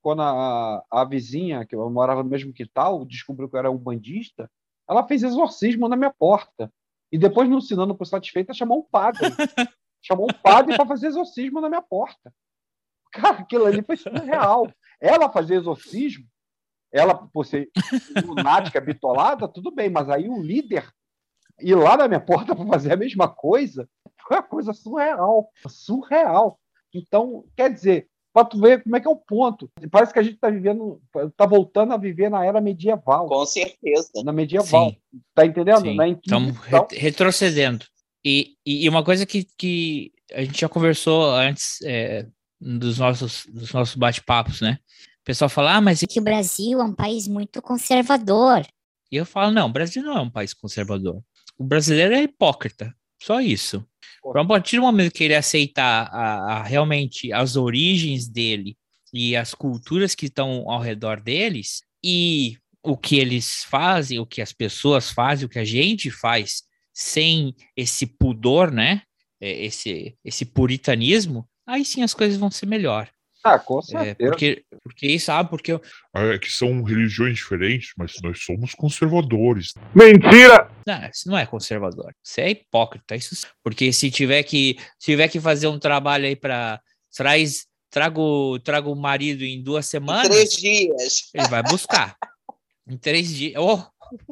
quando a, a vizinha, que eu morava no mesmo quintal, descobriu que eu era um bandista, ela fez exorcismo na minha porta. E depois, não ensinando por satisfeita, chamou um padre. chamou um padre para fazer exorcismo na minha porta. Cara, aquilo ali foi surreal. Ela fazer exorcismo, ela, por ser lunática, bitolada, tudo bem, mas aí o líder ir lá na minha porta para fazer a mesma coisa, foi uma coisa surreal. Surreal. Então, quer dizer, para tu ver como é que é o ponto. Parece que a gente está vivendo, está voltando a viver na era medieval. Com certeza. Na medieval. Sim. Tá entendendo? Estamos re retrocedendo. E, e, uma coisa que, que a gente já conversou antes é, dos nossos, dos nossos bate-papos, né? O pessoal fala, ah, mas. Que o Brasil é um país muito conservador. E eu falo, não, o Brasil não é um país conservador. O brasileiro é hipócrita. Só isso. A partir do momento que ele aceitar a, a, realmente as origens dele e as culturas que estão ao redor deles e o que eles fazem, o que as pessoas fazem, o que a gente faz sem esse pudor, né? É, esse, esse puritanismo, aí sim as coisas vão ser melhor. Ah, com é, certeza. É, porque, porque sabe, porque eu... É que são religiões diferentes, mas nós somos conservadores. Mentira! Não, você não é conservador. Você é hipócrita. Isso, porque se tiver que, tiver que fazer um trabalho aí para traz trago trago o marido em duas semanas. Em três dias. Ele vai buscar. em três dias. Oh.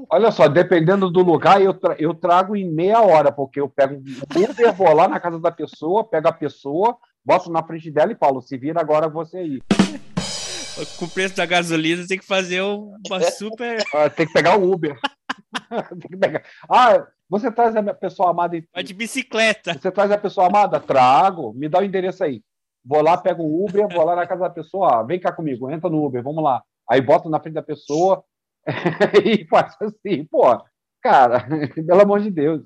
Olha só, dependendo do lugar, eu, tra eu trago em meia hora, porque eu pego um Uber, vou lá na casa da pessoa, pego a pessoa, boto na frente dela e falo, se vira agora você aí. Com o preço da gasolina, tem que fazer uma super. Ah, tem que pegar o Uber. tem que pegar. Ah, você traz a pessoa amada. Vai de bicicleta. Você traz a pessoa amada? Trago. Me dá o endereço aí. Vou lá, pego o Uber, vou lá na casa da pessoa. Ah, vem cá comigo, entra no Uber, vamos lá. Aí boto na frente da pessoa e faz assim, pô, cara, pelo amor de Deus.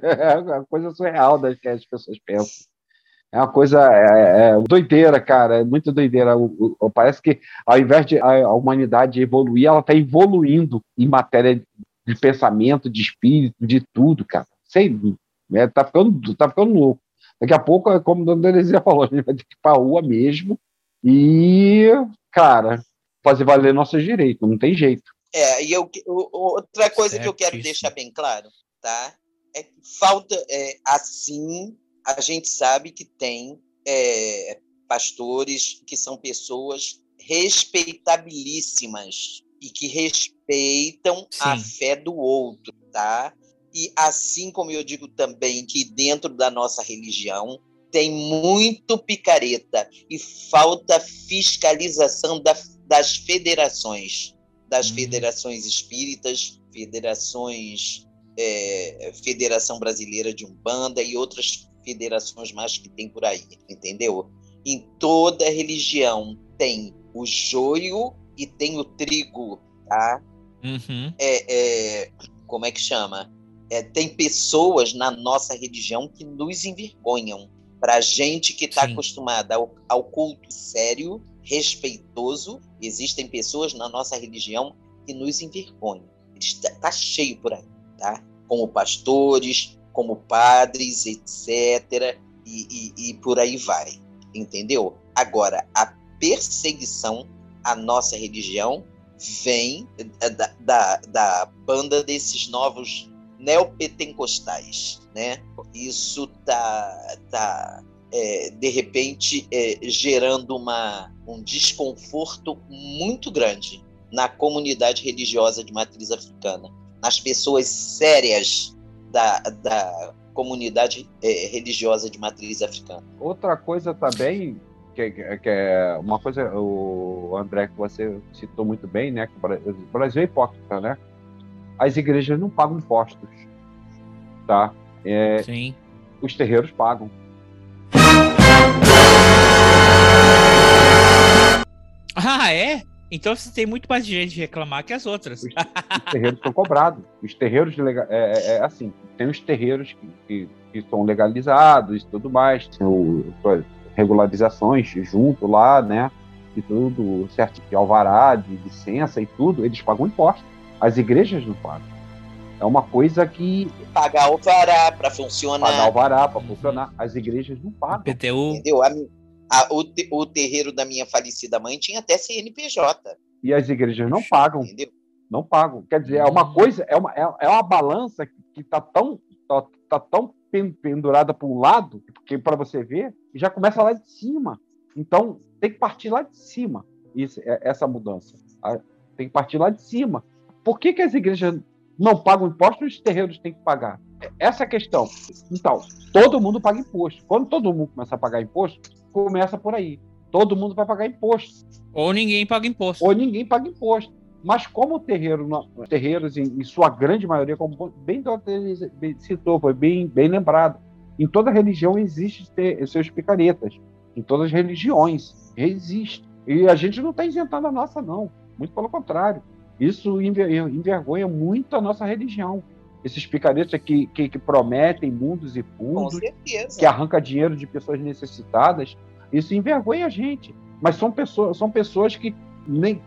É uma coisa surreal das que as pessoas pensam. É uma coisa é, é, doideira, cara, é muito doideira. O, o, parece que ao invés de a, humanidade evoluir, ela está evoluindo em matéria de pensamento, de espírito, de tudo, cara. Sei, é, tá, ficando, tá ficando louco. Daqui a pouco, como a Dona Terezinha falou, a gente vai ter que ir para a rua mesmo e, cara, fazer valer nossos direitos, não tem jeito. É, e eu, outra coisa certo, que eu quero deixar bem claro, tá? É que falta, é, assim, a gente sabe que tem é, pastores que são pessoas respeitabilíssimas e que respeitam Sim. a fé do outro, tá? E assim como eu digo também que dentro da nossa religião tem muito picareta e falta fiscalização da, das federações, das hum. federações espíritas, federações, é, Federação Brasileira de Umbanda e outras federações mais que tem por aí, entendeu? Em toda religião tem o joio e tem o trigo, tá? Uhum. É, é, como é que chama? É, tem pessoas na nossa religião que nos envergonham. Para gente que está acostumada ao, ao culto sério, respeitoso, existem pessoas na nossa religião que nos envergonham. Está tá cheio por aí, tá? Como pastores, como padres, etc. E, e, e por aí vai, entendeu? Agora, a perseguição à nossa religião vem da, da, da banda desses novos neopentecostais, né? Isso tá, tá é, de repente é, gerando uma, um desconforto muito grande na comunidade religiosa de matriz africana, nas pessoas sérias da, da comunidade é, religiosa de matriz africana. Outra coisa também, que, que, é uma coisa, o André, que você citou muito bem, né? Que o Brasil é hipócrita, né? as igrejas não pagam impostos, tá? É, Sim. Os terreiros pagam. Ah, é? Então você tem muito mais gente de reclamar que as outras. Os, os terreiros são cobrados. Os terreiros legal, é, é, é, assim, tem os terreiros que, que, que são legalizados e tudo mais, tem o, regularizações junto lá, né? E tudo certo, de alvará, de licença e tudo, eles pagam imposto. As igrejas não pagam. É uma coisa que. Pagar alvará para funcionar. Pagar alvará para funcionar. As igrejas não pagam. PTU. Entendeu? A, a, o, te, o terreiro da minha falecida mãe tinha até CNPJ. E as igrejas não pagam. Entendeu? Não pagam. Quer dizer, é uma coisa, é uma, é, é uma balança que está tão, tá, tá tão pendurada para um lado, porque para você ver, já começa lá de cima. Então, tem que partir lá de cima isso, é, essa mudança. Tem que partir lá de cima. Por que, que as igrejas não pagam imposto e os terreiros têm que pagar? Essa é a questão. Então, todo mundo paga imposto. Quando todo mundo começa a pagar imposto, começa por aí. Todo mundo vai pagar imposto. Ou ninguém paga imposto. Ou ninguém paga imposto. Mas como o terreiro, terreiros, em, em sua grande maioria, como bem, bem citou, foi bem, bem lembrado, em toda religião existe ter, seus picaretas. Em todas as religiões existe. E a gente não está isentando a nossa, não. Muito pelo contrário. Isso envergonha muito a nossa religião. Esses picaretas que, que, que prometem mundos e fundos, que arranca dinheiro de pessoas necessitadas, isso envergonha a gente. Mas são pessoas, são pessoas que nem,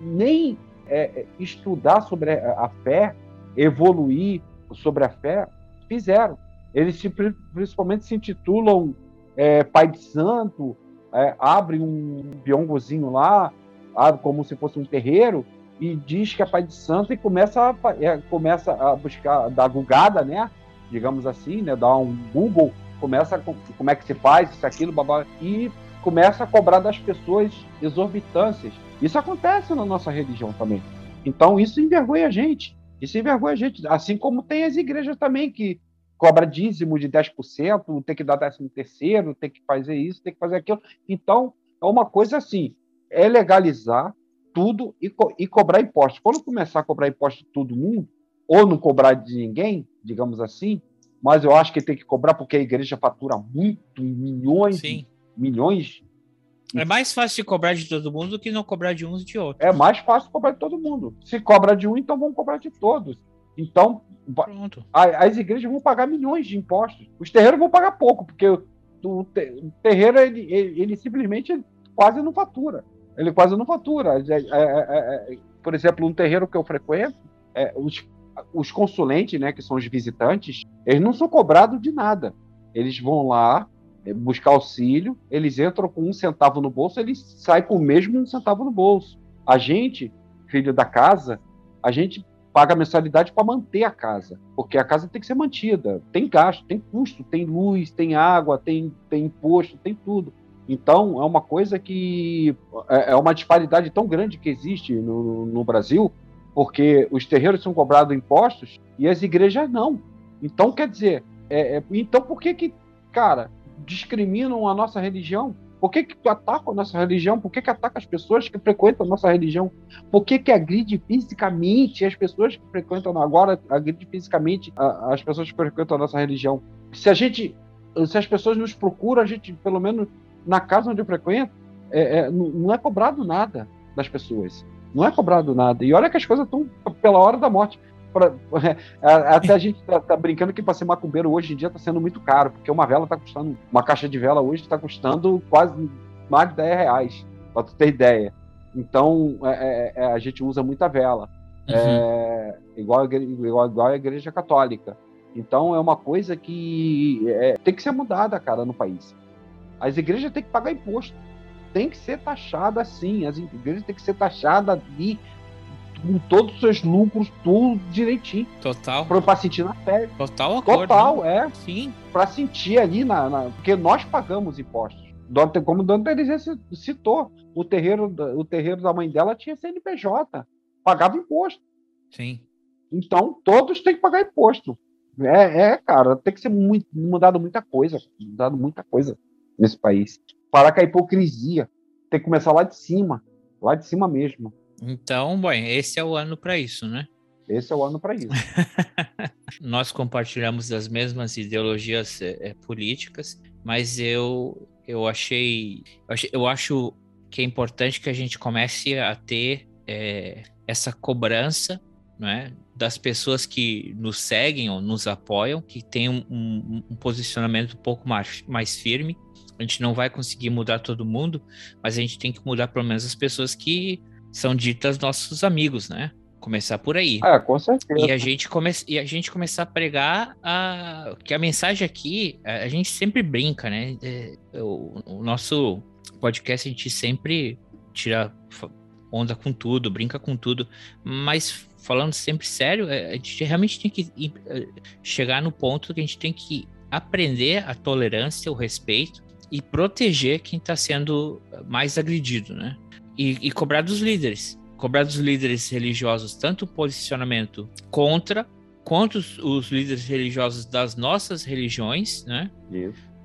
nem é, é, estudar sobre a fé, evoluir sobre a fé, fizeram. Eles se, principalmente se intitulam é, Pai de Santo, é, abre um biongozinho lá, abre como se fosse um terreiro, e diz que é Pai de Santo e começa a, é, começa a buscar, dar gugada, né? Digamos assim, né? Dar um Google, começa a, como é que se faz, isso, aquilo, babá, e começa a cobrar das pessoas exorbitâncias isso acontece na nossa religião também. Então isso envergonha a gente. Isso envergonha a gente. Assim como tem as igrejas também que cobra dízimo de 10%, tem que dar décimo terceiro, tem que fazer isso, tem que fazer aquilo. Então, é uma coisa assim, é legalizar tudo e, co e cobrar impostos. Quando começar a cobrar impostos de todo mundo, ou não cobrar de ninguém, digamos assim, mas eu acho que tem que cobrar porque a igreja fatura muito, milhões, Sim. milhões é mais fácil de cobrar de todo mundo do que não cobrar de uns e de outros. É mais fácil cobrar de todo mundo. Se cobra de um, então vamos cobrar de todos. Então, a, as igrejas vão pagar milhões de impostos. Os terreiros vão pagar pouco, porque o terreiro, ele, ele, ele, simplesmente quase não fatura. Ele quase não fatura. É, é, é, é por exemplo, um terreiro que eu frequento, é, os, os consulentes, né, que são os visitantes, eles não são cobrados de nada. Eles vão lá, é, buscar auxílio, eles entram com um centavo no bolso, eles saem com o mesmo um centavo no bolso. A gente, filho da casa, a gente paga mensalidade para manter a casa, porque a casa tem que ser mantida. Tem gasto, tem custo, tem luz, tem água, tem, tem imposto, tem tudo. Então, é uma coisa que é, é uma disparidade tão grande que existe no, no Brasil, porque os terreiros são cobrados impostos e as igrejas não. Então, quer dizer, é, é, então por que que, cara, discriminam a nossa religião? Por que, que atacam a nossa religião? Por que, que atacam as pessoas que frequentam a nossa religião? Por que, que agride fisicamente as pessoas que frequentam agora, agride fisicamente as pessoas que frequentam a nossa religião? Se a gente, se as pessoas nos procuram, a gente, pelo menos na casa onde eu frequento, é, é, não é cobrado nada das pessoas. Não é cobrado nada. E olha que as coisas estão pela hora da morte. Pra, até a gente tá, tá brincando que para ser macumbeiro hoje em dia está sendo muito caro, porque uma vela está custando, uma caixa de vela hoje está custando quase mais de 10 reais, para tu ter ideia. Então é, é, é, a gente usa muita vela, uhum. é, igual, igual, igual a igreja católica. Então é uma coisa que é, tem que ser mudada, cara, no país. As igrejas têm que pagar imposto. Tem que ser taxada assim. As igrejas têm que ser taxadas ali com todos os seus lucros, tudo direitinho. Total. Pra, pra sentir na pele. Total acordo. Total, né? é. Sim. Pra sentir ali na, na, Porque nós pagamos impostos. Como o Dona Terezinha citou, o terreiro, o terreiro da mãe dela tinha CNPJ. Pagava imposto. Sim. Então, todos têm que pagar imposto. É, é cara, tem que ser muito, mudado muita coisa. Mudado muita coisa nesse país. Parar com a hipocrisia. Tem que começar lá de cima. Lá de cima mesmo. Então, bom, esse é o ano para isso, né? Esse é o ano para isso. Nós compartilhamos as mesmas ideologias é, políticas, mas eu eu achei, eu acho que é importante que a gente comece a ter é, essa cobrança né, das pessoas que nos seguem ou nos apoiam, que tem um, um, um, posicionamento um pouco mais, mais firme. A gente não vai conseguir mudar todo mundo, mas a gente tem que mudar pelo menos as pessoas que são ditas nossos amigos, né? Começar por aí. É, com certeza. E a gente, come... e a gente começar a pregar a... que a mensagem aqui, a gente sempre brinca, né? É, o, o nosso podcast a gente sempre tira onda com tudo, brinca com tudo, mas falando sempre sério, é, a gente realmente tem que é, chegar no ponto que a gente tem que aprender a tolerância, o respeito e proteger quem está sendo mais agredido, né? E, e, cobrar dos líderes, cobrar dos líderes religiosos tanto o posicionamento contra quanto os, os líderes religiosos das nossas religiões, né?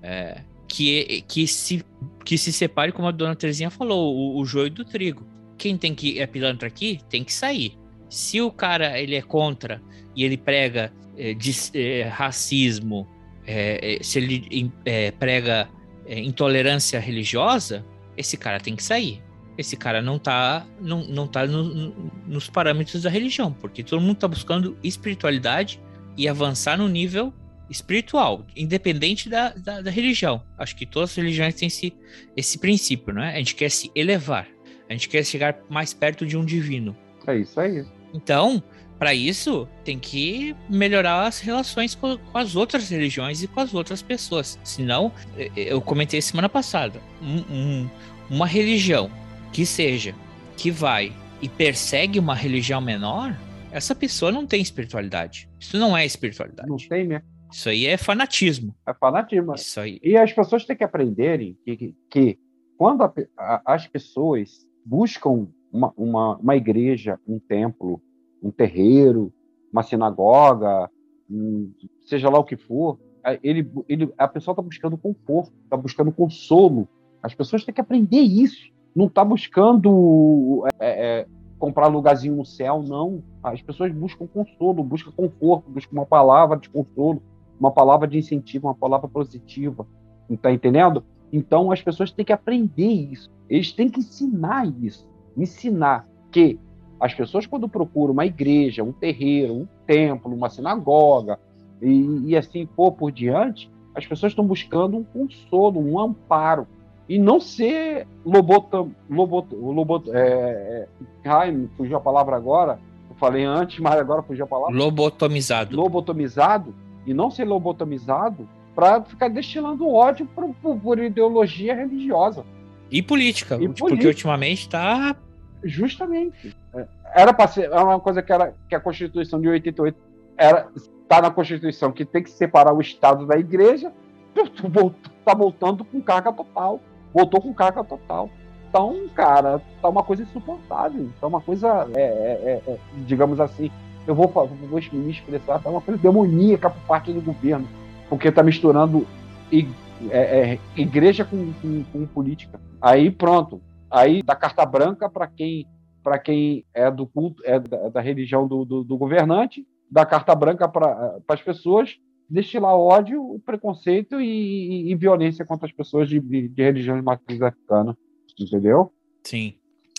É, que, que, se, que se separe, como a dona Terezinha falou, o, o joio do trigo. Quem tem que é pilantra aqui tem que sair. Se o cara ele é contra e ele prega é, de, é, racismo, é, se ele prega intolerância religiosa, esse cara tem que sair. Esse cara não tá, não, não tá no, no, nos parâmetros da religião, porque todo mundo tá buscando espiritualidade e avançar no nível espiritual, independente da, da, da, religião. Acho que todas as religiões têm esse, esse princípio, né? A gente quer se elevar, a gente quer chegar mais perto de um divino. É isso aí. Então, para isso, tem que melhorar as relações com, com, as outras religiões e com as outras pessoas. Senão, eu comentei semana passada, um, um, uma religião que seja, que vai e persegue uma religião menor, essa pessoa não tem espiritualidade. Isso não é espiritualidade. Não tem, né? Isso aí é fanatismo. É fanatismo. Isso aí. E as pessoas têm que aprenderem que, que, que quando a, a, as pessoas buscam uma, uma, uma, igreja, um templo, um terreiro, uma sinagoga, um, seja lá o que for, ele, ele, a pessoa está buscando conforto, está buscando consolo. As pessoas têm que aprender isso. Não está buscando é, é, comprar lugarzinho no céu, não. As pessoas buscam consolo, buscam conforto, buscam uma palavra de consolo, uma palavra de incentivo, uma palavra positiva. Está entendendo? Então as pessoas têm que aprender isso. Eles têm que ensinar isso. Ensinar que as pessoas, quando procuram uma igreja, um terreiro, um templo, uma sinagoga, e, e assim for por diante, as pessoas estão buscando um consolo, um amparo. E não ser lobotom, lobot, lobot, é, é, ai, fugiu a palavra agora, eu falei antes, mas agora fugiu a palavra. Lobotomizado. Lobotomizado e não ser lobotomizado para ficar destilando ódio por, por, por, ideologia religiosa. E política, e porque política. ultimamente está. Justamente. É, era para ser é uma coisa que, era, que a Constituição de 88 era está na Constituição que tem que separar o Estado da Igreja, está voltando com carga total. Voltou com carga total. Então, cara, tá uma coisa insuportável. Tá uma coisa, é, é, é, digamos assim, eu vou, vou me expressar, é uma coisa demoníaca por parte do governo, porque está misturando é, é, igreja com, com, com, política. Aí pronto, aí dá carta branca para quem para quem é do culto, é da, da religião do, do, do, governante, dá carta branca para as pessoas, destilar ódio, preconceito e, e, e, violência contra as pessoas de, de, de religião de matriz africana, entendeu? Sim.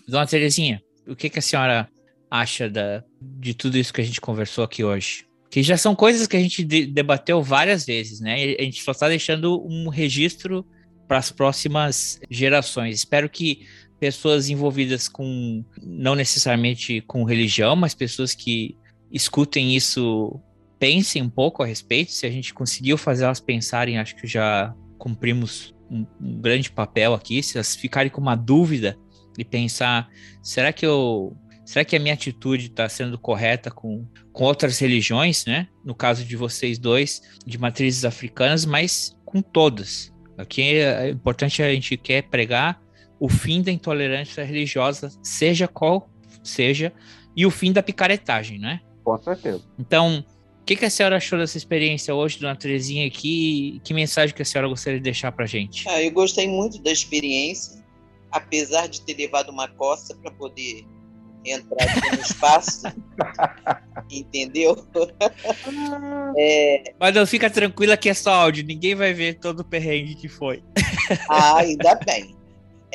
Dona Terezinha, o que, que a senhora acha da, de tudo isso que a gente conversou aqui hoje? Que já são coisas que a gente de, debateu várias vezes, né? A gente só está deixando um registro para as próximas gerações. Espero que pessoas envolvidas com, não necessariamente com religião, mas pessoas que escutem isso pensem um pouco a respeito. Se a gente conseguiu fazer elas pensarem, acho que já cumprimos um, um grande papel aqui. Se elas ficarem com uma dúvida e pensar, será que eu será que a minha atitude está sendo correta com, com outras religiões, né? No caso de vocês dois, de matrizes africanas, mas com todas. Aqui é importante a gente quer pregar o fim da intolerância religiosa, seja qual seja, e o fim da picaretagem, né? Com certeza. Então, o que, que, a senhora achou dessa experiência hoje, dona Terezinha, aqui? Que mensagem que a senhora gostaria de deixar para gente? Ah, eu gostei muito da experiência, apesar de ter levado uma costa para poder entrar aqui no espaço. Entendeu? é... Mas não fica tranquila que é só áudio, ninguém vai ver todo o perrengue que foi. ah, ainda bem.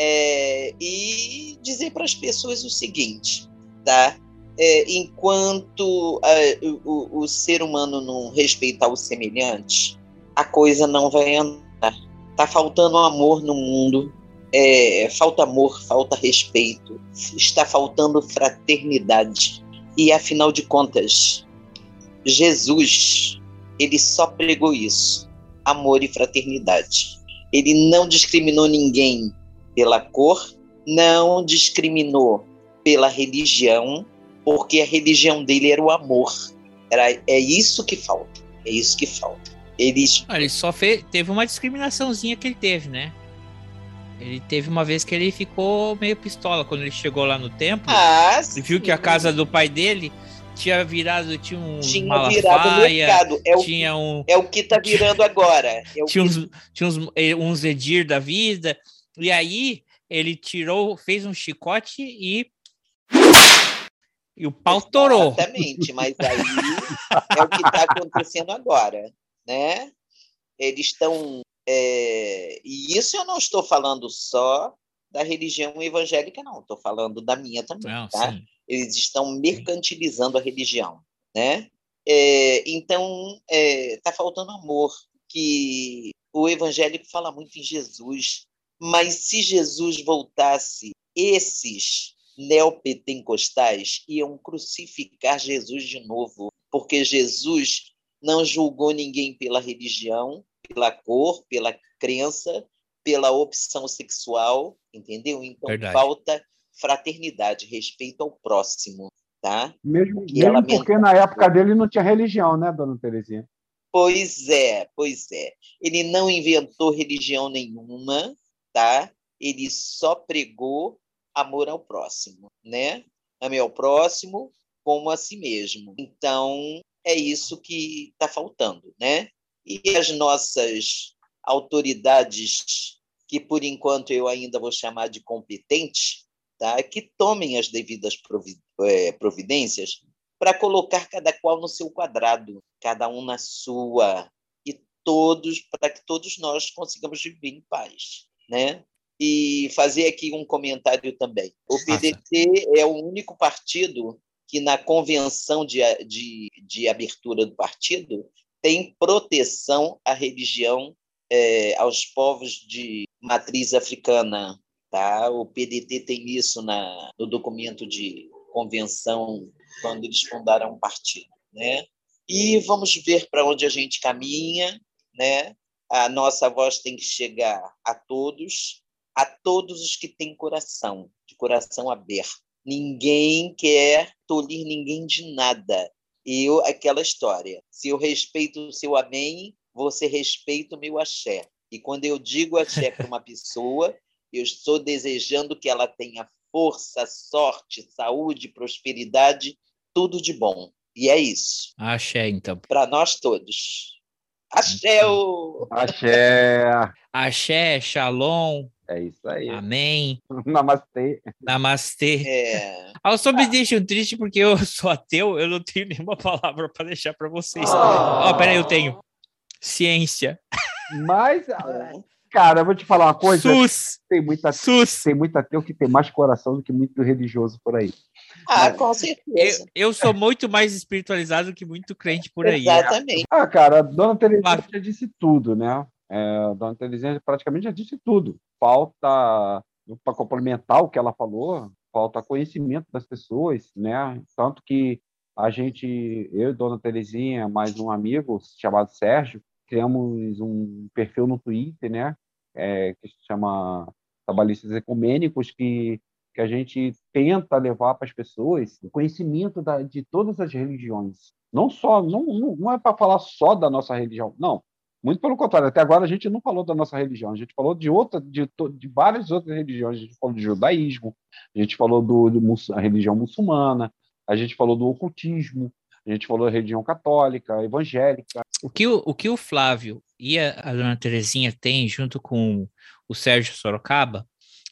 É... E dizer para as pessoas o seguinte, tá? É, enquanto é, o, o, ser humano não respeitar o semelhante, a coisa não vai andar. Tá faltando amor no mundo, é, falta amor, falta respeito, está faltando fraternidade. E afinal de contas, Jesus, ele só pregou isso: amor e fraternidade. Ele não discriminou ninguém pela cor, não discriminou pela religião, porque a religião dele era o amor. Era, é isso que falta. É isso que falta. Ele, ele só fez, teve uma discriminaçãozinha que ele teve, né? Ele teve uma vez que ele ficou meio pistola quando ele chegou lá no templo. Ah, viu que a casa do pai dele tinha virado, tinha um tinha malafaia, virado mercado. É o, tinha um, é o que tá virando agora. É tinha, uns, tinha uns, eh, uns edir da vida. E aí ele tirou, fez um chicote e e o pau torou. Exatamente, mas aí é o que está acontecendo agora, né? Eles estão é, e isso eu não estou falando só da religião evangélica, não. Estou falando da minha também, não, tá? Sim. Eles estão mercantilizando a religião, né? É, então, está é, tá faltando amor, que o evangélico fala muito em Jesus, mas se Jesus voltasse, esses neopentecostais iam crucificar Jesus de novo, porque Jesus não julgou ninguém pela religião, pela cor, pela crença, pela opção sexual, entendeu? Então Verdade. falta fraternidade, respeito ao próximo, tá? Mesmo, mesmo porque na época dele não tinha religião, né, dona Terezinha? Pois é, pois é. Ele não inventou religião nenhuma, tá? Ele só pregou amor ao próximo, né? Ame ao próximo como a si mesmo. Então, é isso que está faltando, né? e as nossas autoridades, que por enquanto eu ainda vou chamar de competentes, tá? que tomem as devidas é, providências para colocar cada qual no seu quadrado, cada um na sua, e todos, para que todos nós consigamos viver em paz. Né? E fazer aqui um comentário também. O PDT é o único partido que, na convenção de, de, de abertura do partido, tem proteção à religião é, aos povos de matriz africana. Tá? O PDT tem isso na, no documento de convenção quando eles fundaram o partido. Né? E vamos ver para onde a gente caminha. Né? A nossa voz tem que chegar a todos, a todos os que têm coração, de coração aberto. Ninguém quer tolir ninguém de nada eu aquela história. Se eu respeito o seu amém, você respeita o meu axé. E quando eu digo axé para uma pessoa, eu estou desejando que ela tenha força, sorte, saúde, prosperidade, tudo de bom. E é isso. Axé, então. Para nós todos. Axé! Axé! Axé, shalom. É isso aí. Amém. Namastê. Namastê. É. Ah, só me deixam triste porque eu sou ateu, eu não tenho nenhuma palavra para deixar para vocês. Ó, oh. oh, peraí, eu tenho. Ciência. Mas, cara, eu vou te falar uma coisa. SUS. Tem muita, SUS. Tem muito ateu que tem mais coração do que muito religioso por aí. Ah, com certeza. Eu, eu, sou muito mais espiritualizado que muito crente por aí. Exatamente. Ah, cara, a Dona Teresa já disse tudo, né? É, a Dona Terezinha praticamente já disse tudo. Falta, para complementar o que ela falou, falta conhecimento das pessoas, né? Tanto que a gente, eu e Dona Terezinha, mais um amigo chamado Sérgio, criamos um perfil no Twitter, né? É, que se chama Trabalhistas Ecumênicos, que, que a gente tenta levar para as pessoas o conhecimento da, de todas as religiões. Não só, não, não, é para falar só da nossa religião, não. Muito pelo contrário, até agora a gente não falou da nossa religião, a gente falou de outra, de, de várias outras religiões, a gente falou do judaísmo, a gente falou do, do a religião muçulmana, a gente falou do ocultismo, a gente falou da religião católica, evangélica. O que o, o, que o Flávio e a, a dona Terezinha têm, junto com o Sérgio Sorocaba,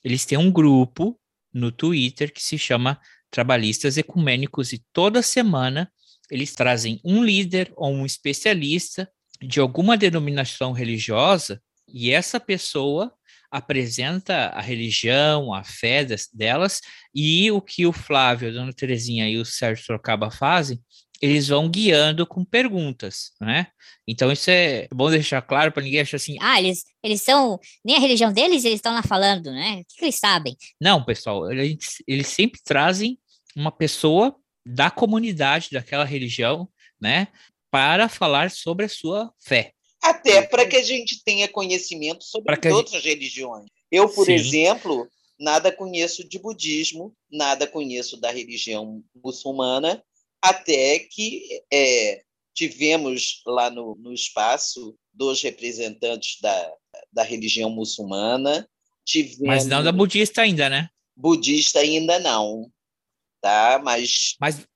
eles têm um grupo no Twitter que se chama Trabalhistas Ecumênicos e toda semana eles trazem um líder ou um especialista de alguma denominação religiosa e essa pessoa apresenta a religião, a fé delas, e o que o Flávio, a Dona Terezinha e o Sérgio Sorocaba fazem, eles vão guiando com perguntas, né? Então isso é bom deixar claro para ninguém achar assim, ah, eles, eles são, nem a religião deles eles estão lá falando, né? O que, que eles sabem? Não, pessoal, eles, eles sempre trazem uma pessoa da comunidade daquela religião, né, para falar sobre a sua fé. Até para que a gente tenha conhecimento sobre outras gente... religiões. Eu, por Sim. exemplo, nada conheço de budismo, nada conheço da religião muçulmana, até que é, tivemos lá no, no espaço dois representantes da, da religião muçulmana. Tivemos... Mas não da budista ainda, né? Budista ainda não, tá? Mas. Mas.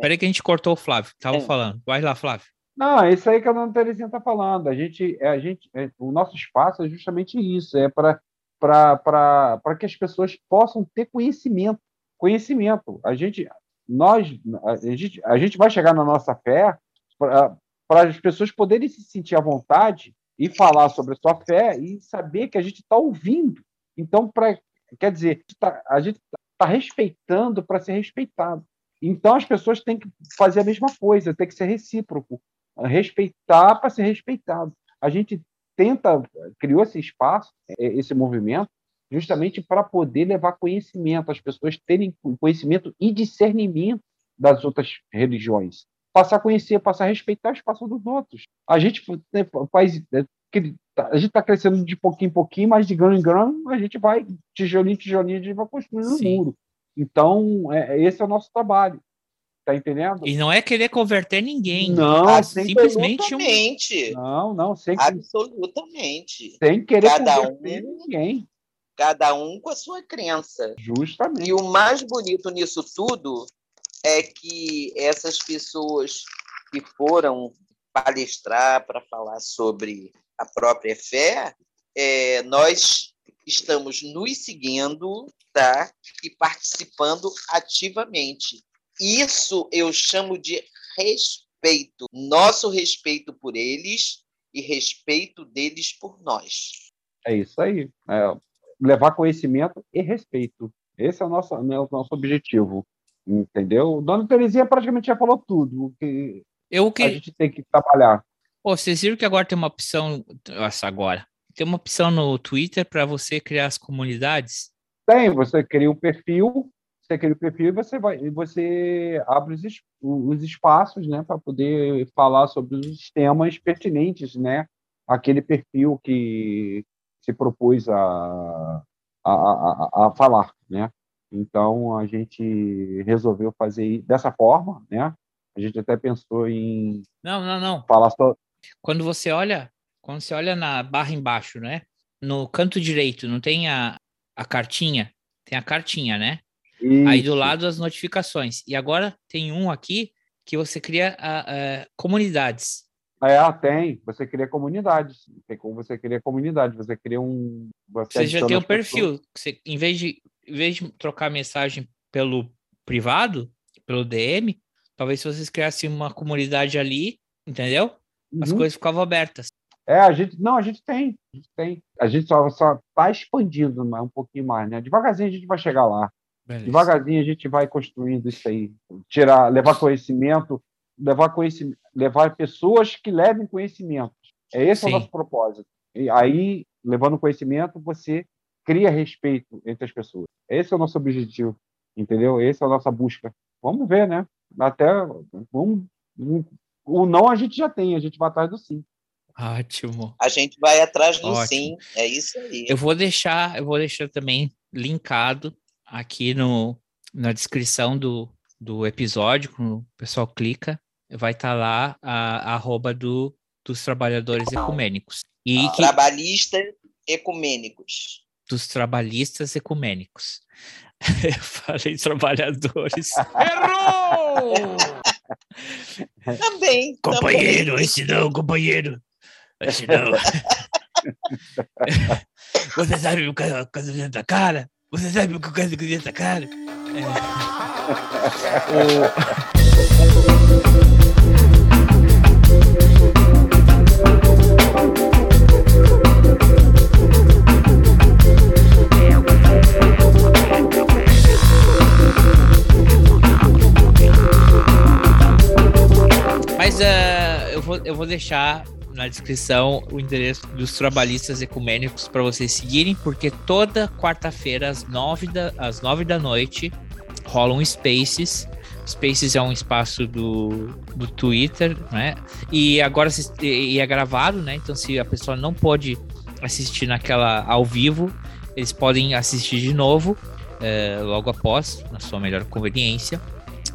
Peraí que a gente cortou o Flávio, tava é. falando. Vai lá, Flávio. Não, é isso aí que a dona Terezinha está falando. A gente, é, a gente, é, o nosso espaço é justamente isso, é para para que as pessoas possam ter conhecimento. Conhecimento. A gente, nós, a gente, a gente vai chegar na nossa fé para as pessoas poderem se sentir à vontade e falar sobre a sua fé e saber que a gente está ouvindo. Então, pra, quer dizer, a gente está tá respeitando para ser respeitado. Então, as pessoas têm que fazer a mesma coisa, tem que ser recíproco respeitar para ser respeitado. A gente tenta, criou esse espaço, é, esse movimento, justamente para poder levar conhecimento, as pessoas terem conhecimento e discernimento das outras religiões. Passar a conhecer, passar a respeitar o espaço dos outros. A gente né, faz. Né, a gente está crescendo de pouquinho em pouquinho, mas de grão em grão, a gente vai, tijolinho, tijolinho, a gente vai construindo um muro. Então, é, esse é o nosso trabalho. Tá entendendo? E não é querer converter ninguém. Não, ah, simplesmente um... Não, não, sem absolutamente. Sem querer Cada converter um, ninguém. Cada um com a sua crença. Justamente. E o mais bonito nisso tudo é que essas pessoas que foram palestrar para falar sobre a própria fé, é, nós estamos nos seguindo tá? e participando ativamente. Isso eu chamo de respeito. Nosso respeito por eles e respeito deles por nós. É isso aí. É levar conhecimento e respeito. Esse é o nosso, né, o nosso objetivo. Entendeu? Dona Terezinha praticamente já falou tudo. que eu que... a gente tem que trabalhar. Pô, vocês viram que agora tem uma opção. Nossa, agora. Tem uma opção no Twitter para você criar as comunidades? Tem, você cria um perfil você cria o perfil e você vai você abre os, os espaços né para poder falar sobre os temas pertinentes né aquele perfil que se propôs a, a, a, a falar né então a gente resolveu fazer dessa forma né a gente até pensou em não não não falar só quando você olha quando você olha na barra embaixo né no canto direito não tem a, a cartinha tem a cartinha né isso. Aí do lado as notificações. E agora tem um aqui que você cria comunidades. É, tem. Você cria comunidades. Tem como você cria comunidade. Você cria um. Você, você já tem um perfil. Você, em, vez de, em vez de trocar mensagem pelo privado, pelo DM, talvez se vocês criassem uma comunidade ali, entendeu? As uhum. coisas ficavam abertas. É, a gente. Não, a gente tem. A gente tem. A gente só, só tá expandindo um pouquinho mais, né? Devagarzinho a gente vai chegar lá. Beleza. Devagarzinho a gente vai construindo isso aí, tirar, levar conhecimento, levar conhecimento, levar pessoas que levem conhecimento. É esse Sim. o nosso propósito. E aí, levando conhecimento, você cria respeito entre as pessoas. Esse é o nosso objetivo, entendeu? Essa é a nossa busca. Vamos ver, né? Até vamos, o não a gente já tem, a gente vai atrás do sim. Ótimo. A gente vai atrás do Ótimo. sim, é isso aí. Eu vou deixar, eu vou deixar também linkado aqui no, na descrição do, do episódio, quando o pessoal clica, vai estar tá lá a, a arroba do, dos trabalhadores ecumênicos. E que, Trabalhistas ecumênicos. Dos trabalhistas ecumênicos. Eu falei trabalhadores. Errou! também. Companheiro, também. esse não, companheiro. Esse não. Você sabe o casamento da cara? Você sabe o que eu quero dizer essa cara? É. o... eu, vou, deixar na descrição o endereço dos trabalhistas ecumênicos para vocês seguirem, porque toda quarta-feira, às nove da, às nove da noite, rolam Spaces. Spaces é um espaço do, do Twitter, né? E agora e é gravado, né? Então, se a pessoa não pode assistir naquela ao vivo, eles podem assistir de novo é, logo após, na sua melhor conveniência.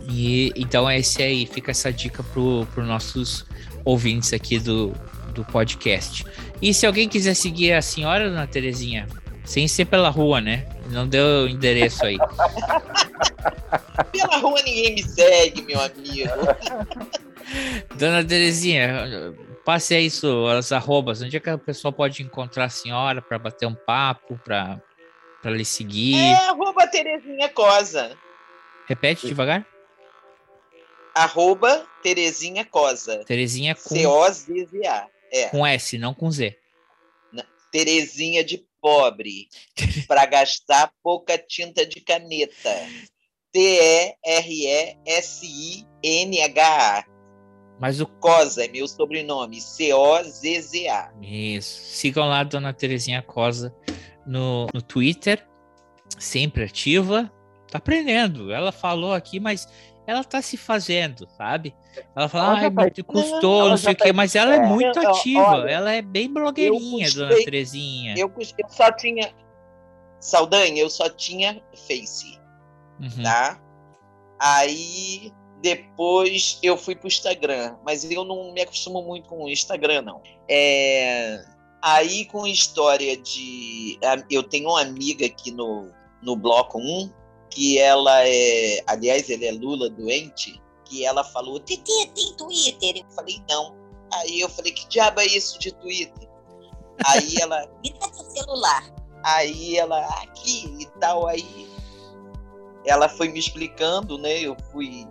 E então esse aí fica essa dica pro, pro nossos ouvintes aqui do, do podcast. E se alguém quiser seguir a senhora, dona Terezinha, sem ser pela rua, né? Não deu endereço aí. pela rua ninguém me segue, meu amigo. Dona Terezinha, passe aí suas arrobas. Onde é que a pessoa pode encontrar a senhora para bater um papo, para lhe seguir? É arroba Terezinha Cosa. Repete devagar arroba Terezinha Cosa. Terezinha com... C-O-Z-Z-A. É. Com S, não com Z. Terezinha de pobre. para gastar pouca tinta de caneta. T-E-R-E-S-I-N-H-A. Mas o Cosa é meu sobrenome, C-O-Z-Z-A. Isso. Sigam lá Dona Terezinha Cosa no, no Twitter, sempre ativa. Tá aprendendo. Ela falou aqui, mas ela tá se fazendo, sabe? Ela fala, ah, tá... custou, não, não sei o quê, tá... mas ela é, é muito ativa, olha, ela é bem blogueirinha, custei, dona Terezinha. Eu, eu só tinha. Saldanha, eu só tinha Face. Uhum. Tá? Aí depois eu fui pro Instagram, mas eu não me acostumo muito com o Instagram, não. É... Aí com história de. Eu tenho uma amiga aqui no, no Bloco 1, que ela é, aliás, ele é Lula doente, que ela falou, Titi, tem Twitter? Eu falei, não. Aí eu falei, que diabo é isso de Twitter? Aí ela, me dá seu celular. Aí ela, aqui e tal, aí ela foi me explicando, né? Eu fui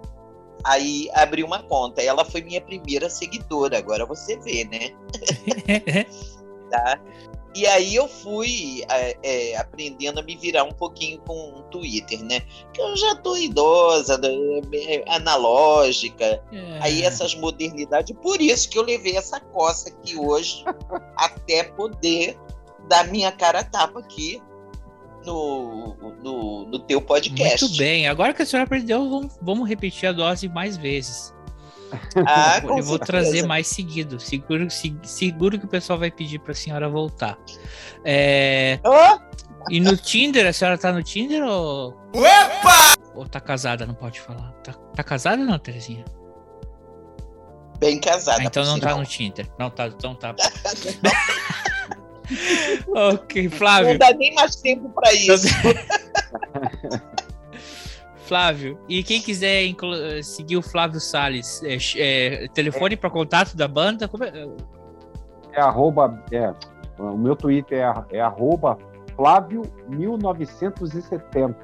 aí abri uma conta. Ela foi minha primeira seguidora, agora você vê, né? tá? E aí eu fui é, é, aprendendo a me virar um pouquinho com o Twitter, né? Que eu já tô idosa, né? analógica. É. Aí essas modernidades. Por isso que eu levei essa coça aqui hoje, até poder dar minha cara a tapa aqui no, no, no teu podcast. Muito bem. Agora que a senhora aprendeu, vamos, vamos repetir a dose mais vezes. Ah, eu vou certeza. trazer mais seguido. Seguro, seguro que o pessoal vai pedir para a senhora voltar. É... Oh! E no Tinder, a senhora tá no Tinder ou. Opa! Ou tá casada? Não pode falar. Tá, tá casada não, Terezinha? Bem casada. Ah, então não tá no Tinder. Não tá, então tá. ok, Flávio. Não dá nem mais tempo para isso. Flávio. E quem quiser seguir o Flávio Salles, é, é, telefone para contato da banda? Como é? é arroba, é, o meu Twitter é, é arroba Flávio 1970.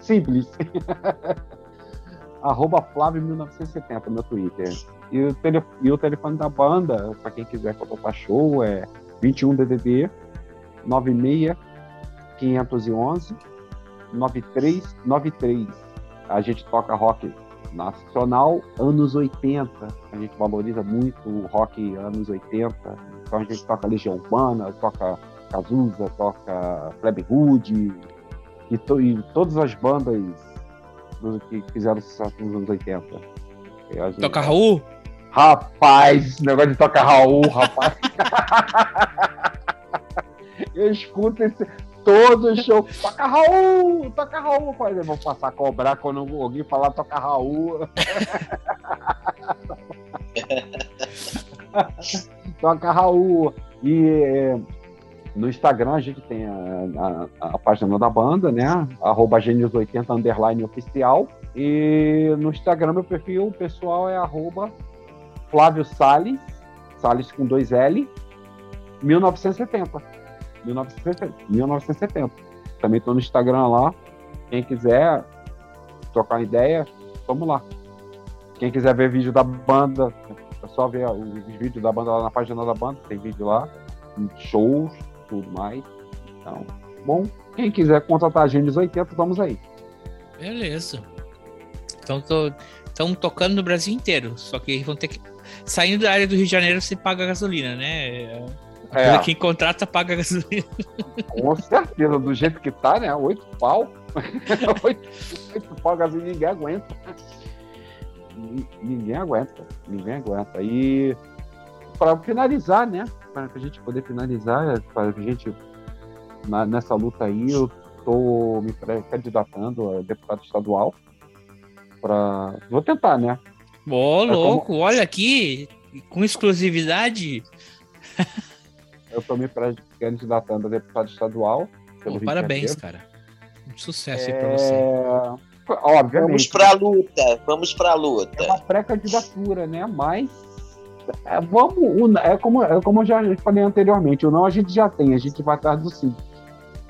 Simples. arroba Flávio 1970, meu Twitter. E o, tele, e o telefone da banda, para quem quiser contratar show, é 21 DDD 96 511 9393 a gente toca rock nacional anos 80, a gente valoriza muito o rock anos 80, então a gente toca Legião Urbana, toca Cazuza, toca Plebe Hood, e, to, e, todas as bandas que fizeram sucesso nos anos 80. Gente, toca Raul? Rapaz, esse negócio de tocar Raul, rapaz. Eu escuto esse todo show. Toca Raul! Toca Raul! Eu vou passar a cobrar quando alguém falar toca Raul. toca Raul. E no Instagram a gente tem a, a, a página da banda, né? Arroba Gênios80 underline oficial. E no Instagram meu perfil pessoal é arroba Flávio Salles, Salles com dois L, 1970. 1970. Também estou no Instagram lá. Quem quiser trocar ideia, vamos lá. Quem quiser ver vídeo da banda, é só ver os vídeos da banda lá na página da banda, tem vídeo lá, shows, tudo mais. Então, bom, quem quiser contratar a Gênesis 80, vamos aí. Beleza. Então estão tocando no Brasil inteiro, só que vão ter que. Saindo da área do Rio de Janeiro, você paga gasolina, né? É. Quem contrata paga gasolina. Com certeza, do jeito que tá, né? Oito pau. oito, oito pau gasolina ninguém aguenta. Ninguém aguenta. Ninguém aguenta. E para finalizar, né? Para a gente poder finalizar, para a gente na, nessa luta aí, eu estou me candidatando a deputado estadual. Pra... Vou tentar, né? Ô, louco, como... olha aqui, com exclusividade. eu estou me candidatando a deputado estadual. parabéns, cara. Um sucesso é... aí para você. Obviamente. Vamos para a luta, vamos para a luta. É uma pré-candidatura, né? Mas é, vamos, é como, é como eu já falei anteriormente, o não a gente já tem, a gente vai atrás do sim.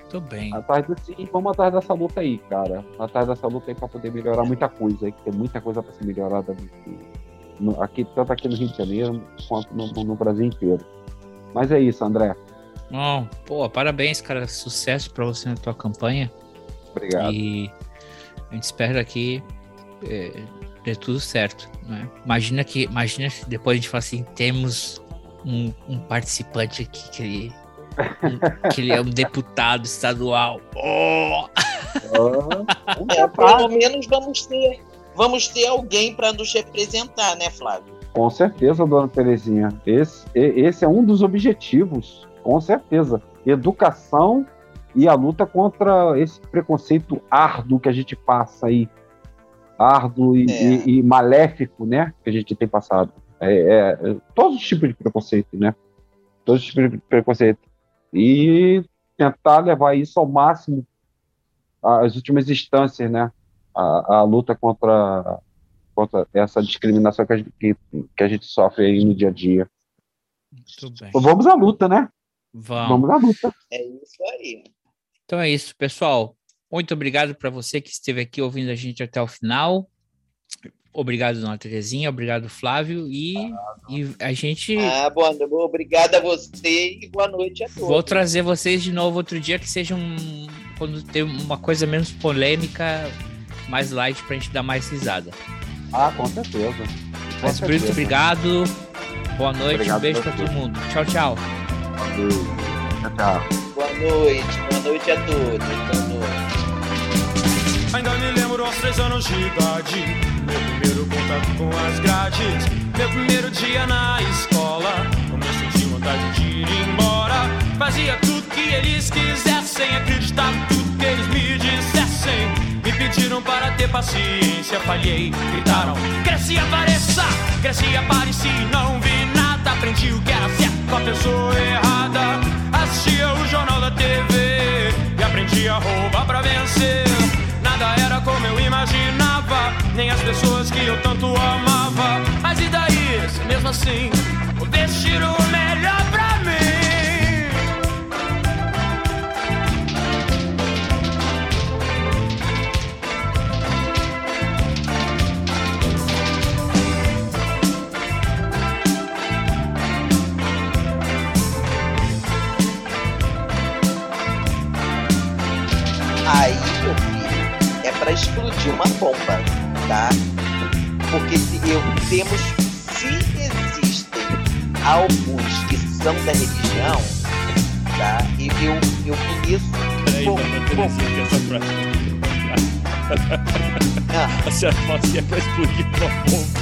Tudo bem. Atrás do sim, vamos atrás dessa luta aí, cara. Atrás dessa luta aí para poder melhorar muita coisa, aí, que tem muita coisa para ser melhorada no, aqui, tanto aqui no Rio de Janeiro quanto no, no Brasil inteiro. Mas é isso, André. Bom, pô, parabéns, cara. Sucesso para você na tua campanha. Obrigado. E a gente espera que é, dê tudo certo. Né? Imagina que imagina se depois a gente fala assim, temos um, um participante aqui que ele, um, que ele é um deputado estadual. Oh! oh é, pelo menos vamos ter, vamos ter alguém para nos representar, né, Flávio? Com certeza, dona Terezinha. Esse, esse é um dos objetivos, com certeza. Educação e a luta contra esse preconceito árduo que a gente passa aí, árduo e, é. e, e maléfico, né, que a gente tem passado. É, é, todos os tipos de preconceito, né? Todos os tipos de preconceito. E tentar levar isso ao máximo, às últimas instâncias, né? A, a luta contra, contra essa discriminação que a, gente, que, que a gente sofre aí no dia a dia. Vamos à luta, né? Vamos. Vamos à luta. É isso aí. Então é isso, pessoal. Muito obrigado para você que esteve aqui ouvindo a gente até o final. Obrigado, Dona Terezinha. Obrigado, Flávio. E, e a gente. Ah, boa noite. Obrigado a você e boa noite a todos. Vou trazer vocês de novo outro dia que seja um. Quando tem uma coisa menos polêmica, mais light para a gente dar mais risada. Ah, com certeza. Com Mas, certeza. muito obrigado. Boa noite. Obrigado um beijo para todo mundo. Tchau, tchau. Tchau, tchau. Boa noite, boa noite a todos. Boa noite. Ainda me lembro aos três anos de idade. Meu primeiro contato com as grades. Meu primeiro dia na escola. Como eu senti vontade de ir embora. Fazia tudo que eles quisessem. Acreditava tudo que eles me dissessem. Pediram para ter paciência. Falhei, gritaram: cresci, apareça. Cresci, apareci. Não vi nada. Aprendi o que era certo com a pessoa errada assistia o jornal da TV e aprendi a roubar pra vencer. Nada era como eu imaginava, nem as pessoas que eu tanto amava. Mas e daí, mesmo assim, bomba, tá? Porque se eu temos, se existem alguns que são da religião, tá? E eu, eu conheço. Peraí, bom, Terezinha, essa frase. Ah. A senhora fala assim, é pra explodir uma bomba.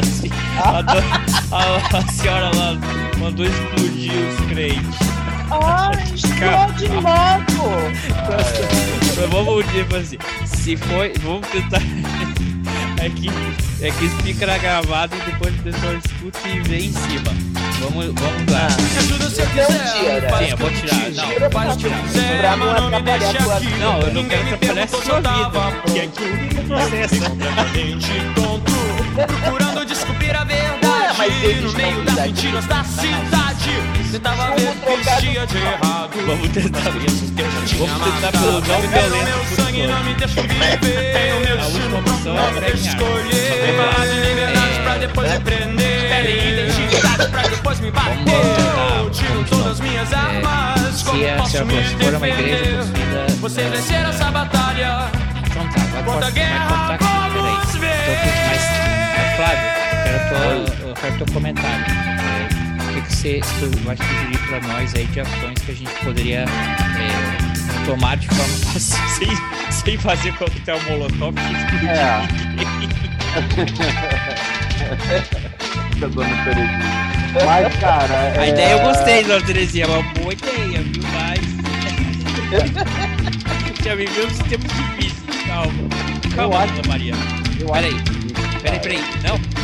Assim, a, a, a senhora lá mandou explodir os crentes. Ai, explode logo! Mas vamos tipo assim, se foi, vamos tentar. É que, é que isso fica na gravada e depois o pessoal escuta e vê em cima. Vamos, vamos lá. Me ajuda se eu quiser. Sim, eu vou tirar. Não, faz. Pra não atrapalhar a tua vida. Não, eu não quero atrapalhar a sua vida. Que aqui o processo. Completamente tonto, procurando descobrir a verdade. No meio das mentiras da cidade. Tentava ver o que existia de errado. Vamos tentar. Vamos tentar pelo não violento. Meu sangue não me deixa viver. Tenho meu destino, não me deixa escolher. depois me prender. Pedem identidade pra depois me bater. Eu tiro todas as minhas armas. Como posso me for uma igreja defender? possuída. Você vencer essa batalha. Então tá, vai, Contra a guerra, vamos ver. Flávio, quero teu comentário. É, você vai sugerir pra nós aí de ações que a gente poderia é, tomar de forma pacífica, sem, sem fazer coquetel molotov que explodir É. ninguém. Mas, cara. A é- ideia eu gostei, dona Terezinha, é uma boa ideia, viu? Mas. Já vivemos tempos difíceis, calma. Calma, dona Maria. Peraí, peraí, peraí. Não,